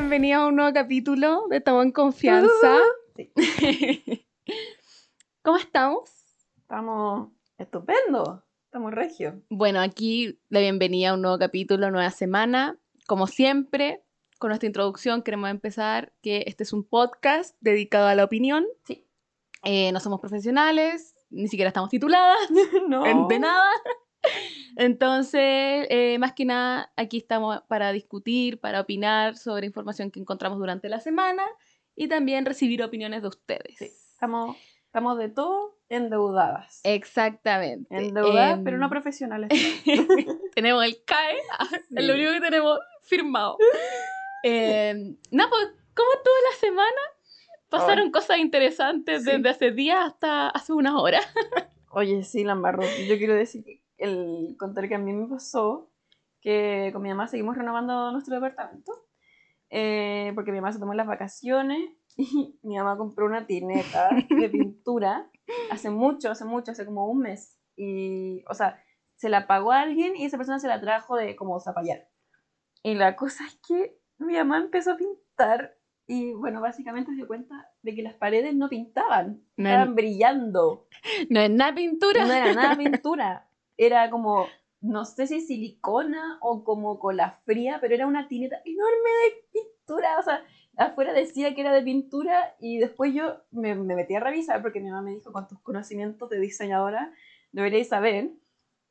bienvenida a un nuevo capítulo de Estamos en Confianza. ¿Cómo estamos? Estamos estupendo. Estamos regio. Bueno, aquí la bienvenida a un nuevo capítulo, nueva semana. Como siempre, con nuestra introducción queremos empezar que este es un podcast dedicado a la opinión. Sí. Eh, no somos profesionales, ni siquiera estamos tituladas, No. de nada. Entonces, eh, más que nada, aquí estamos para discutir, para opinar sobre información que encontramos durante la semana y también recibir opiniones de ustedes. Sí. Estamos, estamos de todo endeudadas. Exactamente. endeudadas, Em, pero no profesionales. tenemos el CAE, es lo único que tenemos firmado. Eh, no, pues, ¿cómo estuvo la semana? Pasaron cosas interesantes Sí. desde hace días hasta hace unas horas. Oye, sí, Lambarro. Yo quiero decir que el contar que a mí me pasó que con mi mamá seguimos renovando nuestro departamento. eh, porque mi mamá se tomó las vacaciones y mi mamá compró una tineta de pintura hace mucho, hace mucho, hace como un mes. Y, o sea, se la pagó a alguien y esa persona se la trajo de como zapallar. Y la cosa es que mi mamá empezó a pintar y, bueno, básicamente se dio cuenta de que las paredes no pintaban, No, estaban brillando. No es nada pintura. No era nada pintura. Era como, no sé si silicona o como cola fría, pero era una tineta enorme de pintura. O sea, afuera decía que era de pintura y después yo me, me metí a revisar porque mi mamá me dijo con tus conocimientos de diseñadora deberíais saber.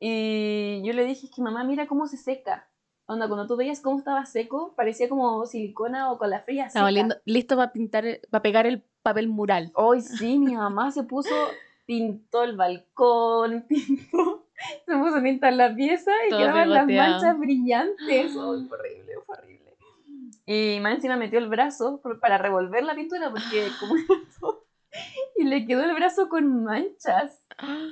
Y yo le dije, es que mamá, mira cómo se seca. Onda, cuando tú veías cómo estaba seco, parecía como silicona o cola fría. Lindo- listos para pintar, para pegar el papel mural. Hoy sí, mi mamá se puso, pintó el balcón, pintó, se puso a pintar la pieza y Todo quedaban las manchas brillantes. Oh, fue horrible, fue horrible. Y más encima metió el brazo para revolver la pintura porque como era todo- y le quedó el brazo con manchas.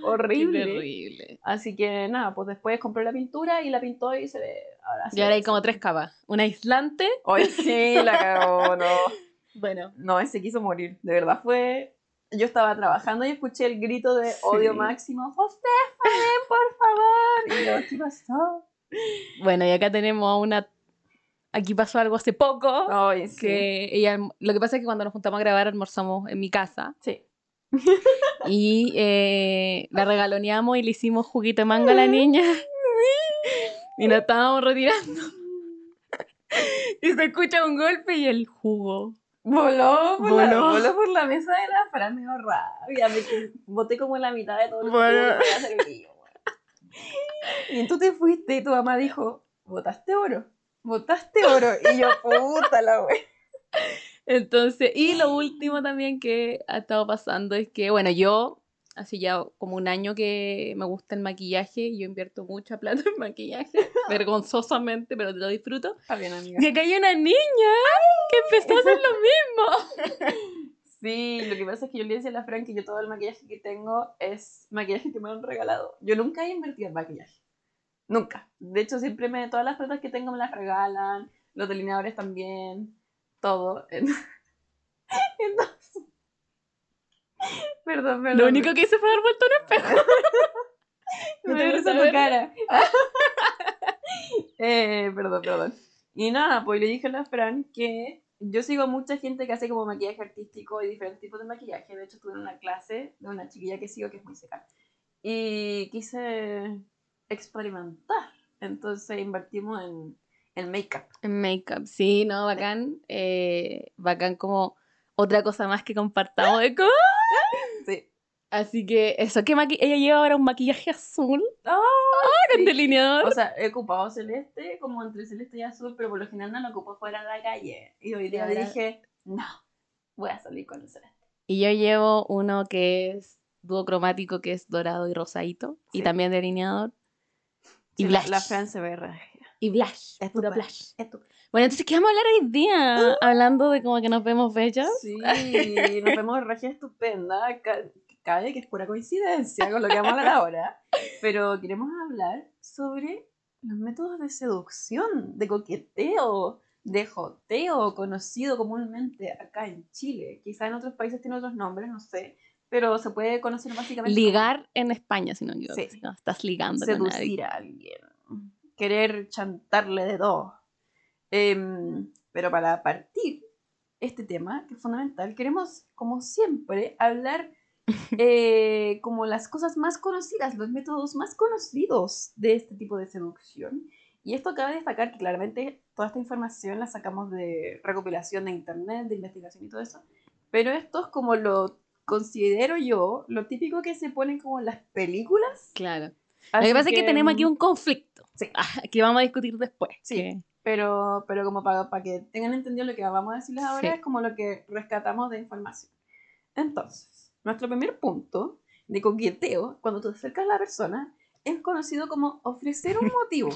Horrible. Qué terrible. Así que nada, pues después compró la pintura y la pintó y se ve. Ahora Y ahora hay como tres capas. Una aislante. Hoy sí, la cagó, no. Bueno. No, ese quiso morir. De verdad fue. Yo estaba trabajando y escuché el grito de odio Sí. máximo. ¡Stephanie, por favor! Y yo, ¿qué pasó? Bueno, y acá tenemos a una... Aquí pasó algo hace poco. Sí. que ella... Lo que pasa es que cuando nos juntamos a grabar almorzamos en mi casa. Sí. Y eh, la regaloneamos y le hicimos juguito de mango a la niña. Y nos estábamos retirando. Y se escucha un golpe y el jugo. Voló por, La, Voló. voló por la mesa de la Fran, me dio rabia. Me que- boté como la mitad de todo el Bueno. que weón. Y tú te fuiste y tu mamá dijo, ¿botaste oro? ¿Botaste oro? Y yo, puta la wea. Entonces, y lo último también que ha estado pasando es que, bueno, yo hace ya como un año que me gusta el maquillaje y yo invierto mucha plata en maquillaje, vergonzosamente, pero lo disfruto. Está bien, amiga. Y acá hay una niña que empezó a hacer lo mismo. Sí, lo que pasa es que yo le decía a la Fran que yo todo el maquillaje que tengo es maquillaje que me han regalado. Yo nunca he invertido en maquillaje. Nunca. De hecho, siempre me, todas las paletas que tengo me las regalan, los delineadores también, todo. Entonces... Perdón, perdón. Lo único que hice fue dar vuelta a un espejo. Me Me da gusta risa tu cara. eh, perdón, perdón. Y nada, pues le dije a la Fran que yo sigo a mucha gente que hace como maquillaje artístico y diferentes tipos de maquillaje. De hecho, tuve una clase de una chiquilla que sigo que es muy seca. Y quise experimentar. Entonces invertimos en, en make-up. En make-up, sí, no, bacán. eh, bacán como otra cosa más que compartamos de. Sí. Así que eso, que ella lleva ahora un maquillaje azul ¡Ah! con Sí. delineador. O sea, he ocupado celeste, como entre celeste y azul, pero por lo general no lo ocupo fuera de la calle. Y hoy día ahora- dije, no, voy a salir con el celeste. Y yo llevo uno que es duocromático, que es dorado y rosadito. Y también delineador. Y Sí, la- blush. La Fran se ve. Y blush. Es puro tu blush. Es tu- Bueno, entonces, ¿qué vamos a hablar hoy día? Hablando de como que nos vemos bellas. Sí, nos vemos regia estupenda. Ca- Cabe que es pura coincidencia con lo que vamos a hablar ahora. Pero queremos hablar sobre los métodos de seducción, de coqueteo, de joteo, conocido comúnmente acá en Chile. Quizá en otros países tiene otros nombres, no sé. Pero se puede conocer básicamente como Ligar en España, si no equivoco. Sí. si no, estás ligando con alguien. seducir a alguien. Querer chantarle de todo. Em, Pero para partir este tema, que es fundamental, queremos, como siempre, hablar eh, como las cosas más conocidas, los métodos más conocidos de este tipo de seducción. Y esto cabe destacar que claramente toda esta información la sacamos de recopilación de internet, de investigación y todo eso. Pero esto es como lo considero yo, lo típico que se ponen como en las películas. Claro. Lo que pasa es que tenemos aquí un conflicto. Sí. que vamos a discutir después. Sí. que- Pero, pero como para, para que tengan entendido lo que vamos a decirles ahora, Sí. es como lo que rescatamos de información. Entonces, nuestro primer punto de coqueteo, cuando te acercas a la persona, es conocido como ofrecer un motivo.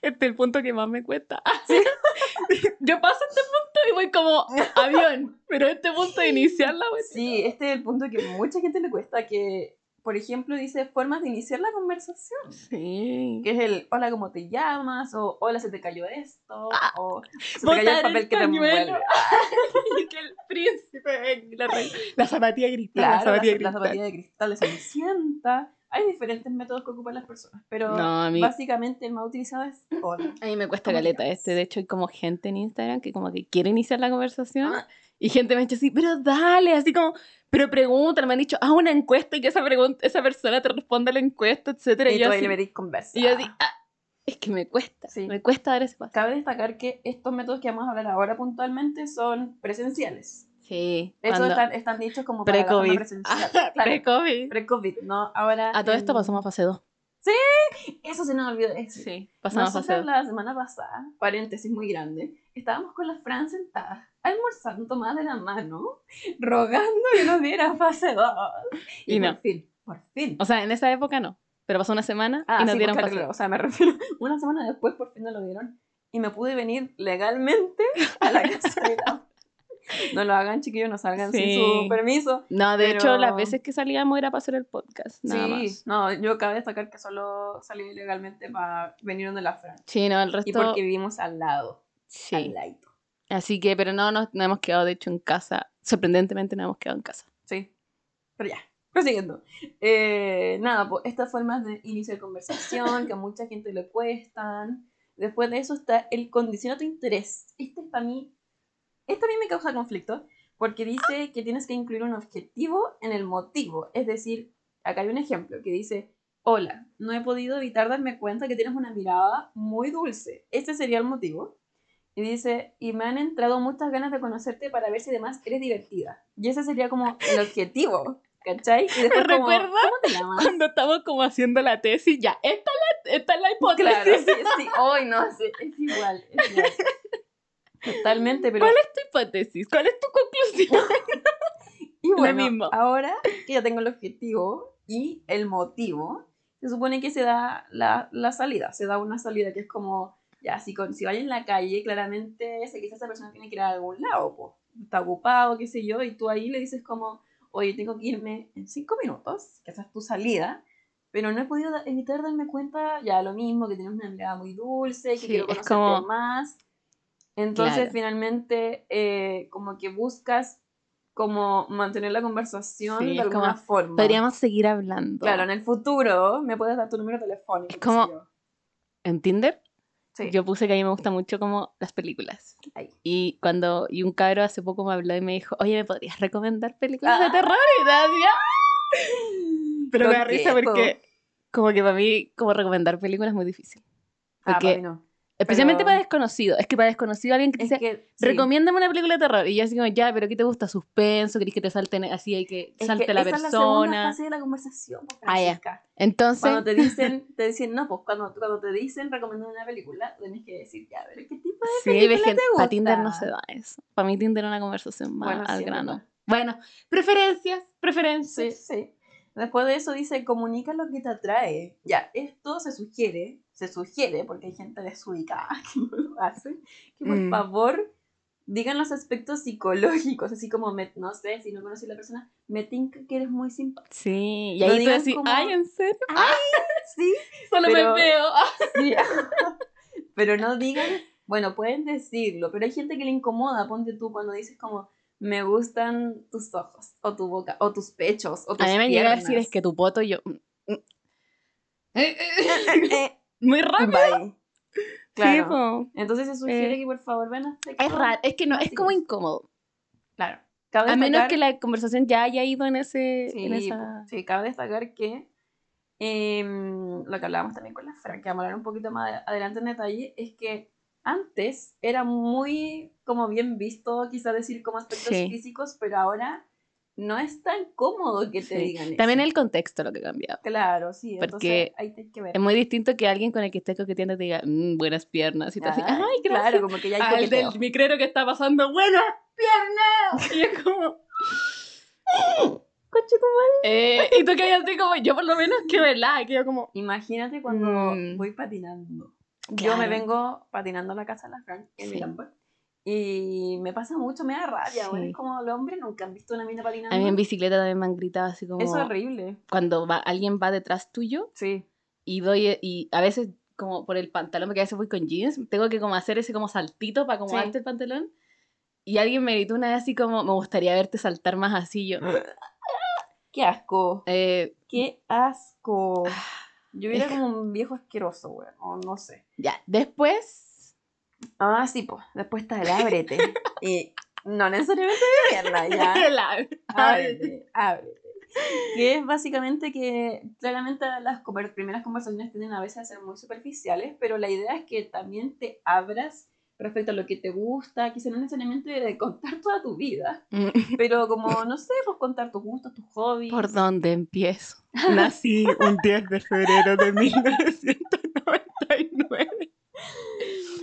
Este es el punto que más me cuesta. Yo paso este punto y voy como avión, pero este punto de iniciar la cuestión- Sí, este es el punto que mucha gente le cuesta, que, por ejemplo, dice formas de iniciar la conversación. Sí. Que es el hola, ¿cómo te llamas? O hola, se te cayó esto. Ah, o se te cayó el papel el que te envuelve. y que el príncipe, la, la zapatilla gristal, Claro, la zapatilla la, la gristal. zapatilla de cristal de Cenicienta. Hay diferentes métodos que ocupan las personas, pero No, mí, básicamente el más utilizado es hola. a mí me cuesta ¿cómo te caleta este. De hecho, hay como gente en Instagram que como que quiere iniciar la conversación Ah. y gente me ha dicho así, pero dale, así como, pero pregunta, me han dicho, haz una encuesta y que esa, pregunta, esa persona te responda a la encuesta, etcétera. Y, Y, yo así, le conversa. y yo así, ah, es que me cuesta, Sí. me cuesta dar ese paso. Cabe destacar que estos métodos que vamos a hablar ahora puntualmente son presenciales. Sí, De hecho, están, están dichos como para pre-COVID. Ah, Claro, Pre-COVID. pre-COVID, ¿no? Ahora... A todo esto en- pasamos a fase 2. Eso se nos olvidó decir. Sí, pasamos a fase Nosotros 2. la semana pasada, paréntesis muy grande, estábamos con la Fran sentada, almorzando tomadas de la mano, rogando que nos diera fase 2. Y, Y por no. fin, por fin. O sea, en esa época no, pero pasó una semana Ah, y nos sí, dieron fase claro, O sea, me refiero, una semana después por fin nos lo dieron y me pude venir legalmente a la casa de la... No lo hagan, chiquillos, no salgan sin su permiso. No, de Pero- hecho, las veces que salíamos era para hacer el podcast, nada sí, más. no, yo cabe destacar que solo salí legalmente para venir donde la Fran. Sí, no, el Y resto. porque vivimos al lado, al Sí. ladito. Así que, pero no, no, no hemos quedado, de hecho, en casa. Sorprendentemente, no hemos quedado en casa. Sí. Pero ya, prosiguiendo. Eh, nada, pues estas formas de iniciar conversación que a mucha gente le cuestan. Después de eso está el condiciona tu interés. Este es para mí, esto a mí me causa conflicto porque dice que tienes que incluir un objetivo en el motivo. Es decir, acá hay un ejemplo que dice, hola, no he podido evitar darme cuenta que tienes una mirada muy dulce. Este sería el motivo. Y dice, y me han entrado muchas ganas de conocerte para ver si además eres divertida. Y ese sería como el objetivo, ¿cachai? Y después como, recuerda ¿cómo te llamas? Cuando estamos como haciendo la tesis, ya, esta es la, esta es la hipótesis. Claro, sí, sí. Hoy no, sí, es igual, es igual. Totalmente, pero ¿Cuál es tu hipótesis? ¿Cuál es tu conclusión? y bueno, mismo. ahora que ya tengo el objetivo y el motivo, se supone que se da la, la salida, se da una salida que es como, ya, si, con, si vaya en la calle, claramente sé que esa persona tiene que ir a algún lado, pues, está ocupado, qué sé yo, y tú ahí le dices como, oye, tengo que irme en cinco minutos, que esa es tu salida, pero no he podido evitar darme cuenta, ya, lo mismo, que tienes una mirada muy dulce, que Sí, quiero conocerte como- más. Entonces, Claro. finalmente, eh, como que buscas como mantener la conversación Sí, de alguna como, forma. Podríamos seguir hablando. Claro, en el futuro me puedes dar tu número telefónico. Es como-. En Tinder, Sí. yo puse que a mí me gustan mucho como las películas. Ahí. Y cuando y un cabro hace poco me habló y me dijo, oye, ¿me podrías recomendar películas Ah. de terror? Y así, "Ah". Pero me da risa porque como que para mí como recomendar películas es muy difícil. Ah, Porque- para mí no. Especialmente Pero- para desconocidos. Es que para desconocido alguien que te dice, que, sí. recomiéndame una película de terror. Y yo así como, ya, pero ¿qué te gusta? ¿Suspenso? ¿Querés que te salten así? Hay que Es salte que la esa es la segunda persona. fase de la conversación, pues, Ah, ya. Entonces, Cuando te dicen, te dicen, no, pues cuando, cuando te dicen recomendar una película, tienes que decir, ya, pero ¿qué tipo de sí, película te para gusta? Tinder no se da eso. Para mí Tinder es una conversación más Bueno, al sí, grano. verdad. Bueno, preferencias, preferencias. Sí, sí. Después de eso dice, comunica lo que te atrae. Ya, esto se sugiere, se sugiere, porque hay gente desubicada que no lo hace, que por Mm. favor digan los aspectos psicológicos, así como, me- no sé, si no conoces a la persona, me tinca que eres muy simpática. Sí, y ahí tú decís, como- ay, ¿en serio? Sí, Solo pero- me veo. Ah. sí. pero no digan, bueno, pueden decirlo, pero hay gente que le incomoda, ponte tú cuando dices como, me gustan tus ojos, o tu boca, o tus pechos, o tus A mí me llega a decir, piernas". es que tu poto, yo... mm, mm. Eh, Muy rápido. Bye. Claro. Entonces se sugiere Eh. que por favor vean aspectos. Es raro, es que no, es como incómodo. Claro. Cabe A menos que la conversación ya haya ido en ese. Sí, en esa... sí, cabe destacar que em, lo que hablábamos también con la Fran, que vamos a hablar un poquito más adelante en detalle, es que antes era muy como bien visto quizás decir como aspectos Sí. físicos, pero ahora no es tan cómodo que te Sí. digan eso. También el contexto lo que ha cambiado. Claro, sí, Porque entonces ahí hay que ver. Es muy distinto que alguien con el que estés coqueteando te diga, "Mm, buenas piernas. Y tú así, Ay, ay, gracias. Claro, como que ya hay Al coqueteo. del micrero que está pasando, buenas piernas. Y es como. Conche tu madre. Eh, y tú que así como, yo por lo menos que verdad, que yo como. Imagínate cuando Mm. voy patinando. Yo me vengo patinando a la casa de la Fran, en mi Sí. Y me pasa mucho, me da rabia. bueno, Sí. es como los hombres nunca han visto una mina patinando. A mí en bicicleta también me han gritado así como. Es horrible. Cuando va, alguien va detrás tuyo Sí. y doy. Y a veces, como por el pantalón, porque a veces voy con jeans, tengo que como hacer ese como saltito para acomodarte Sí. el pantalón. Y alguien me gritó una vez así como, me gustaría verte saltar más así. Yo, Qué asco. eh, Qué asco. Ah, Yo era como un viejo asqueroso, weón. O no sé. ya, después. Ah, sí, pues. Después está el ábrete. y no necesariamente de ya. la- ábrete, ábrete. Que es básicamente que claramente las primeras conversaciones tienden a veces a ser muy superficiales, pero la idea es que también te abras respecto a lo que te gusta, quizá no necesariamente de contar toda tu vida, pero como, no sé, pues contar tus gustos, tus hobbies. ¿Por dónde empiezo? Nací un 10 de febrero de 1999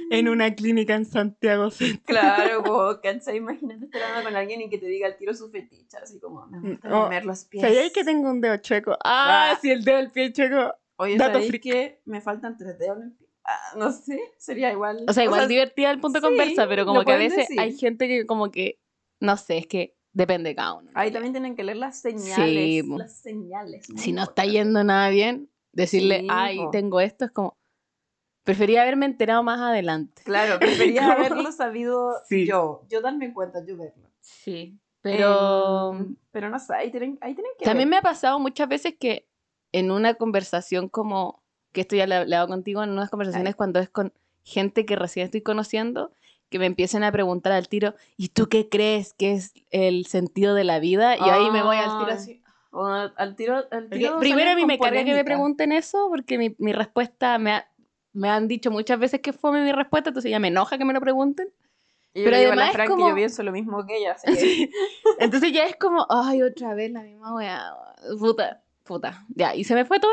en una clínica en Santiago Centro. Claro, como, ¿cachai? Imagínate estar hablando con alguien y que te diga al tiro su fetiche, así como, me gusta Oh, lamer los pies. ¿Sabías que tengo un dedo chueco? Ah, Ah. sí, el dedo del pie chueco. Oye, ¿sabéis que me faltan tres dedos en el pie? Ah, no sé, sería igual. O sea, igual divertida el punto de sí, conversa, pero como que a veces decir. hay gente que como que, no sé, es que depende de cada uno. Ahí también tienen que leer las señales. Sí, las señales. Si no está yendo nada bien, decirle, Sí, ay, po. tengo esto, es como, prefería haberme enterado más adelante. Claro, prefería haberlo sabido Sí. yo. Yo darme cuenta, yo verlo. Sí, pero... Em, pero no sé, ahí tienen, ahí tienen que También ver. me ha pasado muchas veces que en una conversación como, que esto ya lo he hablado contigo, en unas conversaciones cuando es con gente que recién estoy conociendo, que me empiecen a preguntar al tiro, ¿y tú qué crees que es el sentido de la vida? Y ahí me voy al tiro así. O al tiro, al Porque tiro primero a mí me carga que me pregunten eso, porque mi, mi respuesta me, ha- me han dicho muchas veces que fue mi respuesta, entonces ya me enoja que me lo pregunten. Y yo pero le digo a la además es como- yo pienso lo mismo que ella. así que- Entonces ya es como, ay, otra vez la misma weá. Puta, puta. Ya, y se me fue todo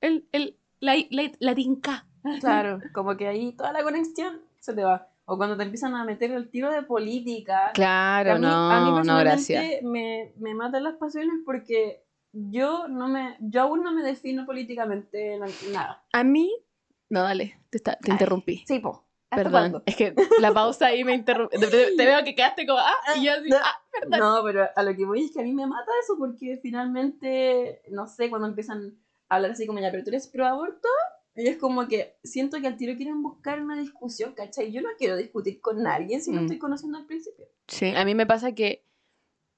el, el, el la, la, la tinca. Claro, como que ahí toda la conexión se te va. O cuando te empiezan a meter el tiro de política. Claro, a mí, no, a mí no, gracias. Me, me matan las pasiones porque yo no me, yo aún no me defino políticamente en nada. A mí, no, dale, te, está- te interrumpí. Sí, po. ¿Hasta Perdón, cuándo? es que la pausa ahí me interrumpió. Te, veo que quedaste como, ah, y yo así, No. ah, perdón. No, pero a lo que voy es que a mí me mata eso porque finalmente, no sé, cuando empiezan a hablar así como ya, pero tú eres pro aborto, y es como que siento que al tiro quieren buscar una discusión, ¿cachai? Yo no quiero discutir con nadie si no Mm. estoy conociendo al principio. Sí, a mí me pasa que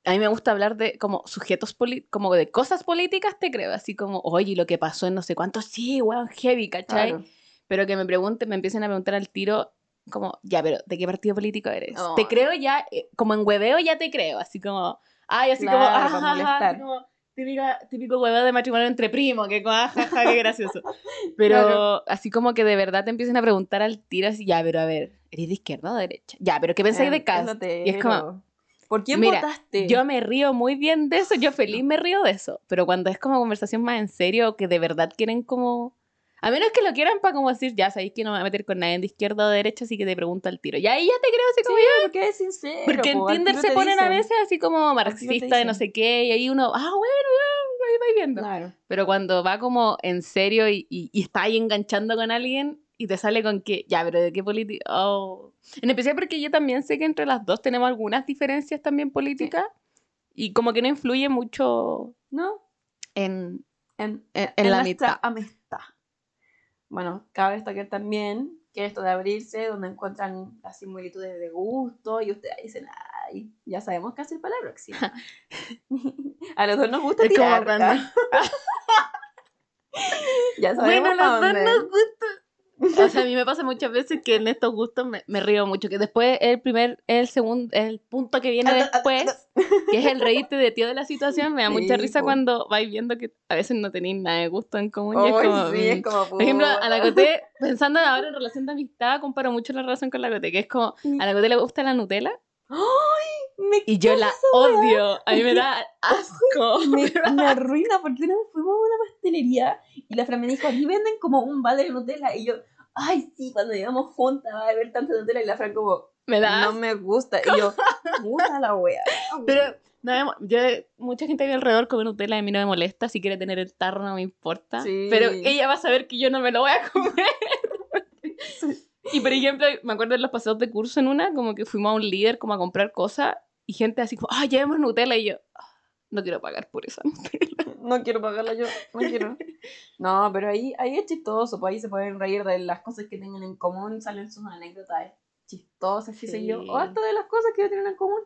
a mí me gusta hablar de como sujetos como de cosas políticas, te creo, así como, oye, lo que pasó en no sé cuánto, sí, weón, heavy, ¿cachai? Claro. Pero que me pregunten, me empiecen a preguntar al tiro, como, ya, pero ¿de qué partido político eres? Oh. Te creo ya, eh, como en hueveo ya te creo, así como, ay, así como, Claro, ah, así como, típica- típico hueveo de matrimonio entre primos, que ah, ja, ja, qué gracioso. Pero Claro. así como que de verdad te empiecen a preguntar al tiro, así, ya, pero a ver, ¿eres de izquierda o de derecha? Ya, pero ¿qué pensáis Eh, de Cast? eso Y es como. ¿Por quién Mira, votaste? Yo me río muy bien de eso, yo feliz me río de eso, pero cuando es como conversación más en serio, que de verdad quieren como... A menos que lo quieran para como decir, ya sabéis que no me voy a meter con nadie de izquierda o de derecha, así que te pregunto al tiro. Y ahí ya te creo así Sí, como ya. porque es sincero. Porque en po, Tinder se ponen a veces así como marxista de no sé qué, y ahí uno, ah, bueno, ya, ahí vais viendo. Claro. Pero cuando va como en serio y, y, y está ahí enganchando con alguien y te sale con que, ya, pero ¿de qué política? Oh. En especial porque yo también sé que entre las dos tenemos algunas diferencias también políticas y como que no influye mucho ¿No? en, En, en, en la mitad. amistad. Bueno, cabe destacar también que esto de abrirse, donde encuentran las similitudes de gusto y ustedes dicen, ay, ya sabemos qué hacer para la próxima. a los dos nos gusta Es como tirar. cuando- ya sabemos Bueno, pa' los dos nos gusta. O sea, a mí me pasa muchas veces que en estos gustos me, me río mucho. Que después el primer, el segundo, el punto que viene después, que es el reírte de ti de la situación, me da mucha risa po. cuando vais viendo que a veces no tenéis nada de gusto en común. y es como, sí, es como, Por ejemplo, a la. Coté, pensando ahora en relación de amistad, comparo mucho la relación con la Coté, que es como, a la Coté le gusta la Nutella Me, y yo la odio. A mí me da asco. me, me arruina porque una vez fuimos a una pastelería y la Fran me dijo, aquí venden como un balde de Nutella. Y yo, ay, sí, cuando llegamos juntas va a haber tanta Nutella. Y la Fran como, Me da no me gusta. Y yo, puta la wea. Pero no yo, mucha gente a mi alrededor come Nutella y a mí no me molesta. Si quiere tener el tarro no me importa. Sí. Pero ella va a saber que yo no me lo voy a comer. Y por ejemplo, me acuerdo de los paseos de curso en una, como que fuimos a un líder como a comprar cosas y gente así como, ah, llevemos Nutella y yo, "Ah, no quiero pagar por esa Nutella. No quiero pagarla yo, no quiero. No, pero ahí, ahí es chistoso, pues ahí se pueden reír de las cosas que tengan en común, salen sus anécdotas chistosas, qué sé yo, Sí. o hasta de las cosas que tienen en común.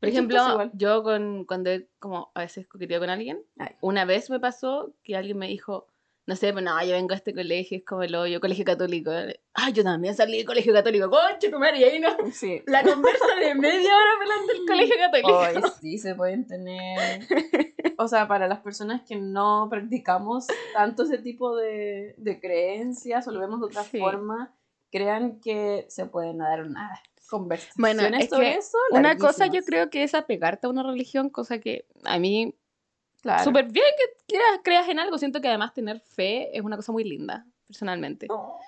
Por ejemplo, yo con, cuando como a veces coqueteo con alguien, Ay. una vez me pasó que alguien me dijo, no sé, pero no, yo vengo a este colegio, es como el hoyo, colegio católico. Ah, yo también salí del colegio católico, conche tu madre, y ahí no. Sí. La conversa de media hora hablando del colegio católico. Ay, sí, se pueden tener. O sea, para las personas que no practicamos tanto ese tipo de, de creencias o lo vemos de otra Sí. forma, crean que se pueden dar unas conversaciones Bueno, es sobre que eso. Una cosa yo creo que es apegarte a una religión, cosa que a mí Claro. súper bien que creas, creas en algo. Siento que además tener fe es una cosa muy linda, personalmente. No.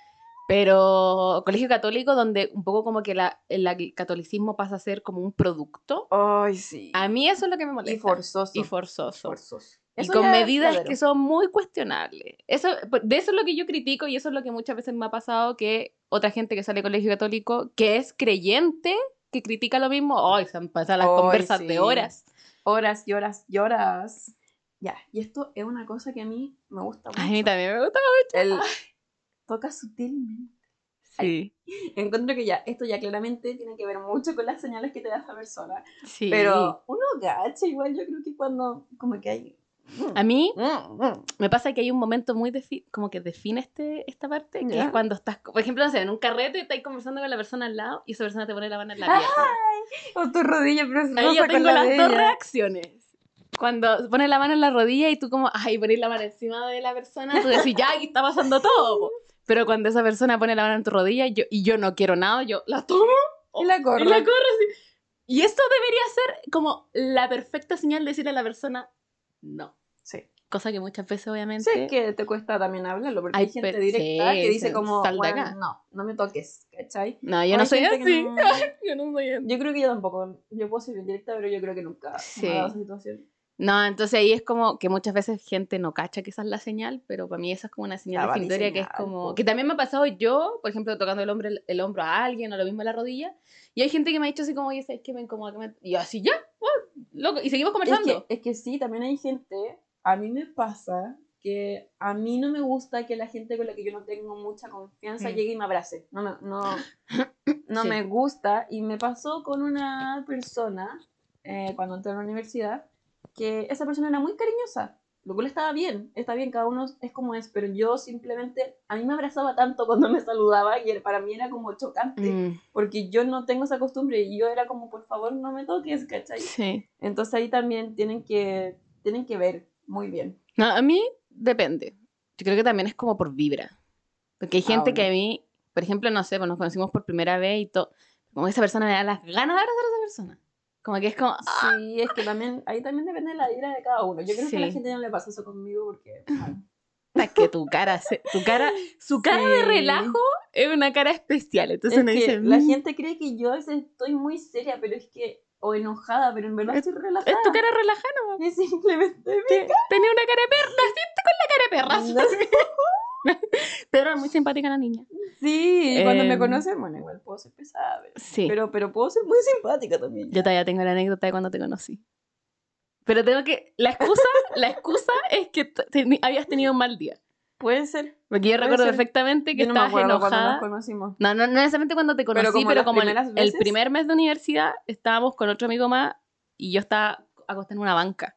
Pero colegio católico, donde un poco como que la, el catolicismo pasa a ser como un producto, Ay, sí. a mí eso es lo que me molesta. Y forzoso. Y forzoso. forzoso. Y Eso con es medidas que son muy cuestionables. Eso, de eso es lo que yo critico y eso es lo que muchas veces me ha pasado que otra gente que sale de colegio católico, que es creyente, que critica lo mismo, ¡ay! se han pasado las conversas sí. de horas. Horas y horas y horas. Ya, y esto es una cosa que a mí me gusta mucho. A mí también me gusta. El toca sutilmente. Sí. Encuentro que ya, esto ya claramente tiene que ver mucho con las señales que te da esa persona. Sí. Pero uno gacha igual, yo creo que cuando como que hay... A mí Mm, mm. me pasa que hay un momento muy como que define este, esta parte, que Ya. es cuando estás, por ejemplo, no sé, en un carrete estás conversando con la persona al lado y esa persona te pone la mano en la pierna. O tu rodilla, pero es Ahí yo con tengo la las de dos ella. reacciones. Cuando pones la mano en la rodilla y tú como, ay, pones la mano encima de la persona, tú decís, ya, aquí está pasando todo. po". Pero cuando esa persona pone la mano en tu rodilla yo, y yo no quiero nada, yo la tomo Y la corro. y la corro así. Y esto debería ser como la perfecta señal de decirle a la persona, no. Sí. Cosa que muchas veces, obviamente... Sé que te cuesta también hablarlo, porque Ay, hay gente directa sí, que dice sí, como, "Bueno, acá". no, no me toques, ¿cachai? No, yo no soy así. no- Yo no soy así. Yo creo que yo tampoco, yo puedo ser bien directa, pero yo creo que nunca Sí. me ha dado esa situación. No, entonces ahí es como que muchas veces gente no cacha que esa es la señal, pero para mí esa es como una señal vale, definitoria que es como... Que también me ha pasado yo, por ejemplo, tocando el, hombro, el hombro a alguien o lo mismo en la rodilla, y hay gente que me ha dicho así como, oye, ¿sabes qué me incomoda? que me-?" Y yo así, ya, oh, loco, y seguimos Es conversando. que, es que sí, también hay gente, a mí me pasa que a mí no me gusta que la gente con la que yo no tengo mucha confianza Mm. llegue y me abrace. No me, no, no Sí. me gusta. Y me pasó con una persona eh, cuando entré a la universidad que esa persona era muy cariñosa. Lo cual estaba bien, está bien, cada uno es como es, pero yo simplemente, a mí me abrazaba tanto cuando me saludaba y para mí era como chocante, Mm, porque yo no tengo esa costumbre y yo era como, por favor, no me toques, ¿cachai? sí. Entonces ahí también tienen que, tienen que ver muy bien. No, a mí depende. Yo creo que también es como por vibra. Porque hay Ah, gente que a mí, por ejemplo, no sé, pues nos conocimos por primera vez y todo, como esa persona me da las ganas de abrazar a esa persona. Como que es como, ah, Sí, es que también, ahí también depende de la vibra de cada uno. Yo creo que a la Sí. gente no le pasa eso conmigo porque... bueno, es que tu cara, se- tu cara, su cara de Sí. relajo es una cara especial. Entonces es que dice, la "Mm, gente cree que yo estoy muy seria, pero es que... O enojada, pero en verdad Es- estoy relajada. es tu cara relajada, nomás. Es simplemente... Te- Tenía una cara de perra, naciste con la cara de perra. Pero es muy simpática la niña. Sí, cuando me Em, conocen, bueno, igual puedo ser pesada, pero, Sí. pero, pero puedo ser muy simpática también. Yo todavía tengo la anécdota de cuando te conocí. Pero tengo que. La excusa, la excusa es que t- teni- habías tenido un mal día. Puede ser. Porque yo recuerdo ser. perfectamente que Yo no me estabas acuerdo cuando nos enojada. conocimos. No, no, no necesariamente cuando te conocí, Pero pero como las el, el primer mes de universidad estábamos con otro amigo más y yo estaba acostada en una banca.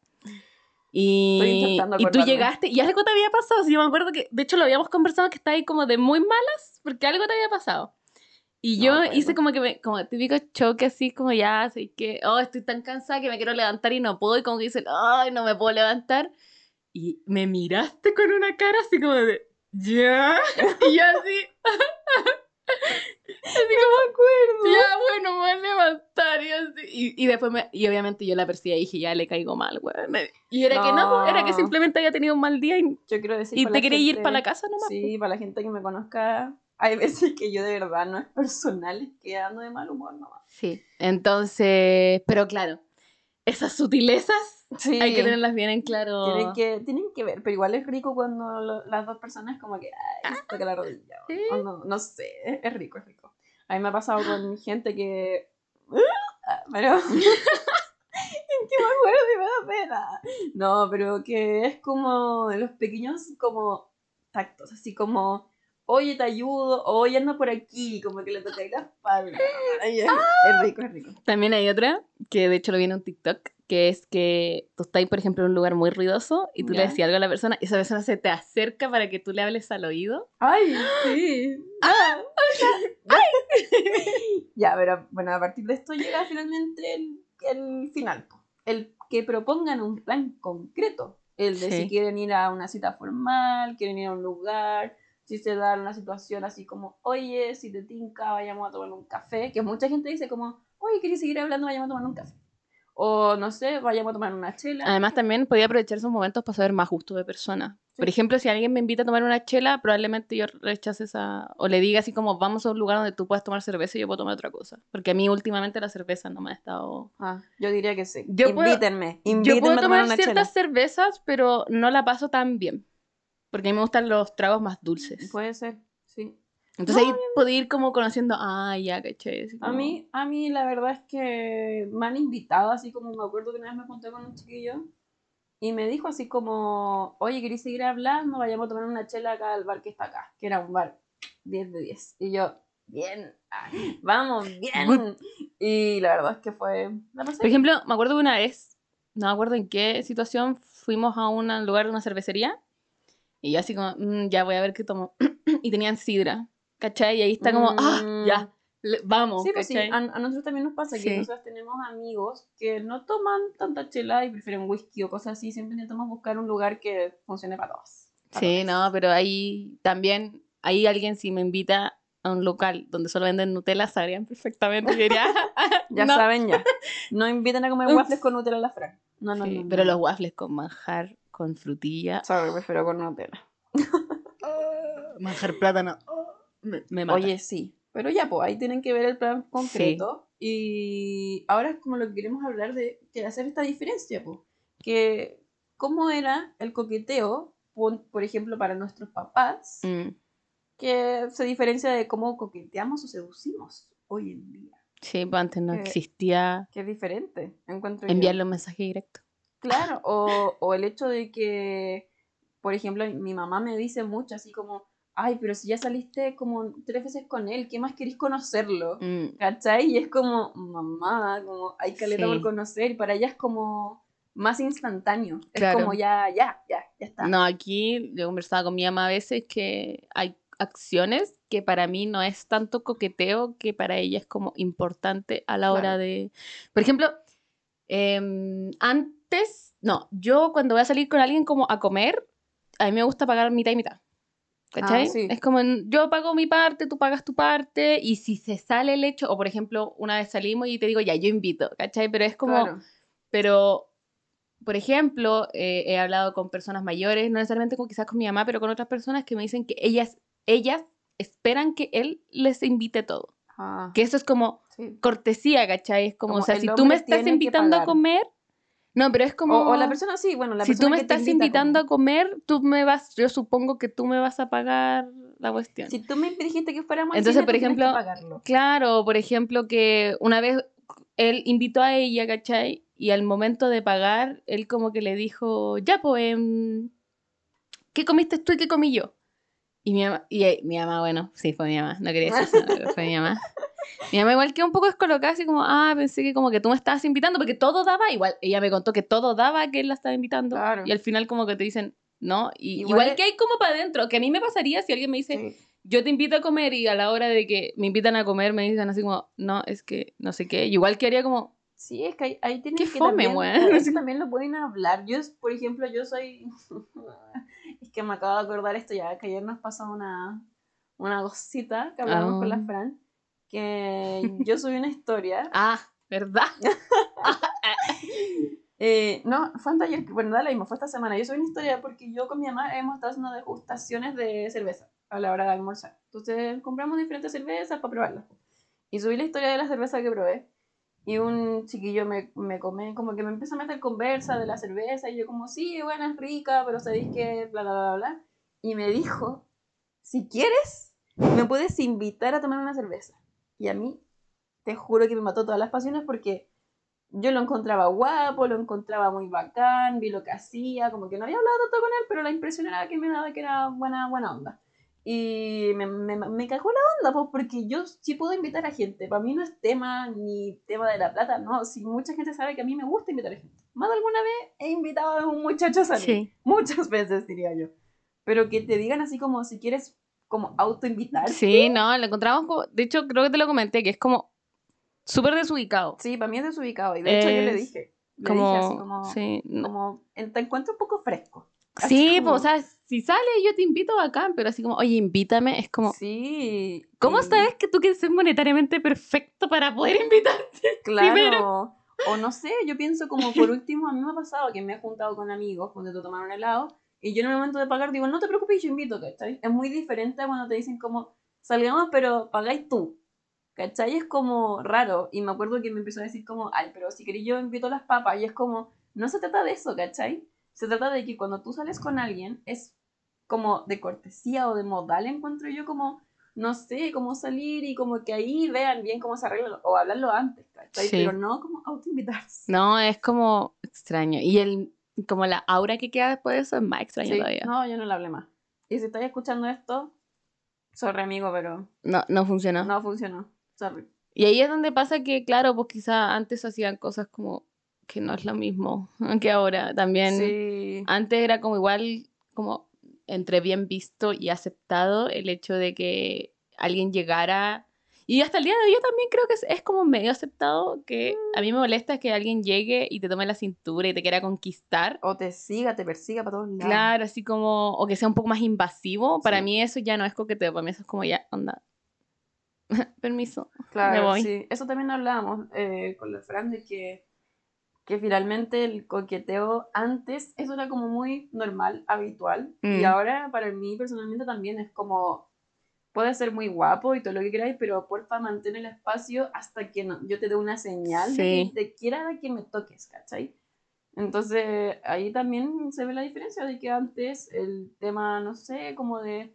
Y, y tú llegaste y algo te había pasado. Si yo me acuerdo que, de hecho, lo habíamos conversado que estaba ahí como de muy malas porque algo te había pasado. Y No yo me acuerdo. hice como que me, como típico choque así como ya, así que, oh, estoy tan cansada que me quiero levantar y no puedo. Y como que dicen, ay, no me puedo levantar. Y me miraste con una cara así como de, ya. Y yo así, así como, ya, bueno, me voy a levantar. Y, así, y, y después me, y obviamente yo la percibí y dije, ya le caigo mal, güey. Y era que no, era que simplemente había tenido un mal día y, Yo quiero decir. y te quería ir para la casa nomás. Sí, para la gente que me conozca, hay veces que yo de verdad no es personal, es que ando de mal humor nomás. Sí, entonces, pero claro, esas sutilezas Sí. hay que tenerlas bien en claro. Tienen que, tienen que ver, pero igual es rico cuando lo- las dos personas como que, ay, se toca la rodilla. Sí. o no, no sé, es, es rico, es rico. A mí me ha pasado con gente que... Pero... es que me acuerdo y me da pena. No, pero que es como los pequeños como tactos, así como, oye, te ayudo, oye, ando por aquí, como que le tocáis la espalda. Ay, es, es rico, es rico. También hay otra, que de hecho lo vi en un TikTok, que es que tú estás, por ejemplo, en un lugar muy ruidoso y tú le Ya. decís algo a la persona y esa persona se te acerca para que tú le hables al oído. Ay, sí. ya, pero bueno, a partir de esto llega finalmente el, el final. El que propongan un plan concreto. El de Sí. si quieren ir a una cita formal, quieren ir a un lugar, si se da una situación así como, oye, si te tinca, vayamos a tomar un café. Que mucha gente dice como, oye, ¿quieres seguir hablando? Vayamos a tomar un café. O no sé, vayamos a tomar una chela. Además, también podía aprovechar esos momentos para saber más gusto de persona. Por Sí. ejemplo, si alguien me invita a tomar una chela, probablemente yo rechace esa. O le diga así como, vamos a un lugar donde tú puedas tomar cerveza y yo puedo tomar otra cosa. Porque a mí últimamente la cerveza no me ha estado. Ah, yo diría que sí. Yo puedo- invítenme, Yo invítenme puedo a tomar tomar una ciertas chela. cervezas, pero no la paso tan bien. Porque a mí me gustan los tragos más dulces. Puede ser. Entonces No, ahí puedo ir como conociendo, ah, ya, caché. así A como- mí, a mí la verdad es que me han invitado, así como me acuerdo que una vez me junté con un chiquillo y me dijo así como, oye, ¿queréis seguir hablando? Vayamos a tomar una chela acá al bar que está acá, que era un bar 10 de 10. Y yo, bien, vamos, bien. Y la verdad es que fue, la Por ejemplo, me acuerdo que una vez, no me acuerdo en qué situación, fuimos a un lugar, una cervecería, y yo así como, "Mm, ya voy a ver qué tomo. y tenían sidra, ¿cachai? Y ahí está como, ah, Mm. ya, le- vamos, Sí, pues sí, a, a nosotros también nos pasa Sí. que nosotros tenemos amigos que no toman tanta chela y prefieren whisky o cosas así. Siempre intentamos buscar un lugar que funcione para todos. para Sí, todos. no, pero ahí también, ahí alguien si me invita a un local donde solo venden Nutella, sabrían perfectamente. Yo diría, Ya no. saben, ya. No inviten a comer waffles con Nutella a la Fran. No, no, Sí, no, no, pero los waffles con manjar, con frutilla, Sorry, prefiero con Nutella. manjar plátano, me, me mata. Oye, sí. Pero ya, pues ahí tienen que ver el plan concreto. Y ahora es como lo que queremos hablar de que hacer esta diferencia, pues. Que cómo era el coqueteo, por ejemplo, para nuestros papás, Mm, que se diferencia de cómo coqueteamos o seducimos hoy en día. sí, pues antes no Que- existía Que es diferente, encuentro enviarle un mensaje directo. Claro, o, o el hecho de que, por ejemplo, mi mamá me dice mucho así como, ay, pero si ya saliste como tres veces con él, ¿qué más querís conocerlo? Mm, ¿Cachai? Y es como, mamá, como hay caleta Sí. por conocer, y para ella es como más instantáneo. Es como ya, ya, ya, ya está. No, aquí yo conversaba con mi mamá a veces que hay acciones que para mí no es tanto coqueteo, que para ella es como importante a la hora Claro. de... Por ejemplo, em, antes, no, yo cuando voy a salir con alguien como a comer, a mí me gusta pagar mitad y mitad. ¿Cachai? Ah, sí. Es como en, yo pago mi parte, tú pagas tu parte, y si se sale el hecho, o por ejemplo, una vez salimos y te digo, ya, yo invito, ¿cachai? Pero es como, Claro. pero, por ejemplo, eh, he hablado con personas mayores, no necesariamente con, quizás con mi mamá, pero con otras personas que me dicen que ellas, ellas esperan que él les invite todo. Ah, Que eso es como sí. cortesía, ¿cachai? Es como, Como o sea, si tú me estás invitando a comer, no, pero es como... O, o la persona, sí, bueno, la si tú me que estás invita invitando a comer. comer, tú me vas, yo supongo que tú me vas a pagar la cuestión. Si tú me dijiste que fuéramos Entonces, cine, por que ejemplo, pagarlo. Claro, por ejemplo, que una vez él invitó a ella, ¿cachai? Y al momento de pagar, él como que le dijo, ya, pues, em, ¿qué comiste tú y qué comí yo? Y mi mamá, y eh, mi mamá, bueno, sí, fue mi mamá, no quería decir eso, fue mi mamá. Mi mamá igual quedó un poco descolocada, así como, ah, pensé que como que tú me estabas invitando, porque todo daba, igual, ella me contó que todo daba que él la estaba invitando. Claro. Y al final como que te dicen, no, y Igual igual, que hay como para adentro, que a mí me pasaría si alguien me dice, Sí. yo te invito a comer y a la hora de que me invitan a comer me dicen así como, no, es que no sé qué, y igual que haría como, Sí, es que ahí, ahí tienen que fome, también, eso también lo pueden hablar. Yo, por ejemplo, yo soy... es que me acabo de acordar esto ya, que ayer nos pasó una, una cosita que hablamos con la Ah. Fran, que yo subí una historia. ah, ¿verdad? Eh, no, fue anteayer, bueno, da lo mismo, fue esta semana. Yo subí una historia porque yo con mi mamá hemos estado haciendo degustaciones de cerveza a la hora de almorzar. Entonces compramos diferentes cervezas para probarlas. Y subí la historia de la cerveza que probé. Y un chiquillo me, me come, como que me empieza a meter conversa de la cerveza. Y yo, como, sí, buena, es rica, pero sabéis que, bla, bla, bla, bla. Y me dijo, si quieres, me puedes invitar a tomar una cerveza. Y a mí, te juro que me mató todas las pasiones porque yo lo encontraba guapo, lo encontraba muy bacán, vi lo que hacía, como que no había hablado tanto con él, pero la impresión era que me daba que era buena, buena onda. Y me, me, me cagó la onda, pues, porque yo sí puedo invitar a gente. Para mí no es tema ni tema de la plata, no. Si mucha gente sabe que a mí me gusta invitar a gente. Más de alguna vez he invitado a un muchacho a salir. Sí. Muchas veces, diría yo. Pero que te digan así como si quieres como autoinvitar. Sí, no, lo encontramos como, de hecho creo que te lo comenté, que es como súper desubicado. Sí, para mí es desubicado. Y de hecho yo le dije. Le como, dije así como... sí, no. como te encuentro un poco fresco. Así Sí, como- pues, o sea, si sale yo te invito bacán, pero así como, oye, invítame, es como, Sí. ¿cómo sabes que tú quieres ser monetariamente perfecto para poder invitarte? Claro. primero? O no sé, yo pienso como por último, a mí me ha pasado que me he juntado con amigos cuando te tomaron helado y yo en el momento de pagar digo, no te preocupes, yo invito, ¿cachai? Es muy diferente a cuando te dicen como, salgamos pero pagáis tú. ¿Cachai? Es como raro. Y me acuerdo que me empezó a decir como, ay, pero si queréis yo invito las papas. Y es como, no se trata de eso, ¿cachai? Se trata de que cuando tú sales con alguien es como de cortesía o de modal, encuentro yo como, no sé, cómo salir y como que ahí vean bien cómo se arregla o hablarlo antes, ¿cachai? Sí. Pero no como autoinvitarse. No, es como extraño. Y el, como la aura que queda después de eso es más extraño Sí, todavía. No, yo no le hablé más. Y si estáis escuchando esto, sorry amigo, pero No, no funcionó. no funcionó. Sorry. Y ahí es donde pasa que, claro, pues quizá antes hacían cosas como que no es lo mismo que ahora. También Sí. antes era como igual, como entre bien visto y aceptado el hecho de que alguien llegara. Y hasta el día de hoy yo también creo que es, es como medio aceptado que a mí me molesta que alguien llegue y te tome la cintura y te quiera conquistar. O te siga, te persiga para todos lados. Claro, así como, o que sea un poco más invasivo. Para Sí. mí eso ya no es coqueteo, para mí eso es como ya, onda. Permiso. Claro, Me voy. sí. Eso también hablábamos eh, con la Fran de que, que finalmente el coqueteo antes, eso era como muy normal, habitual. Y Mm. ahora para mí personalmente también es como, puede ser muy guapo y todo lo que queráis, pero porfa mantén el espacio hasta que no- yo te dé una señal de Sí. que te quiera de que me toques, ¿cachai? Entonces ahí también se ve la diferencia de que antes el tema, no sé, como de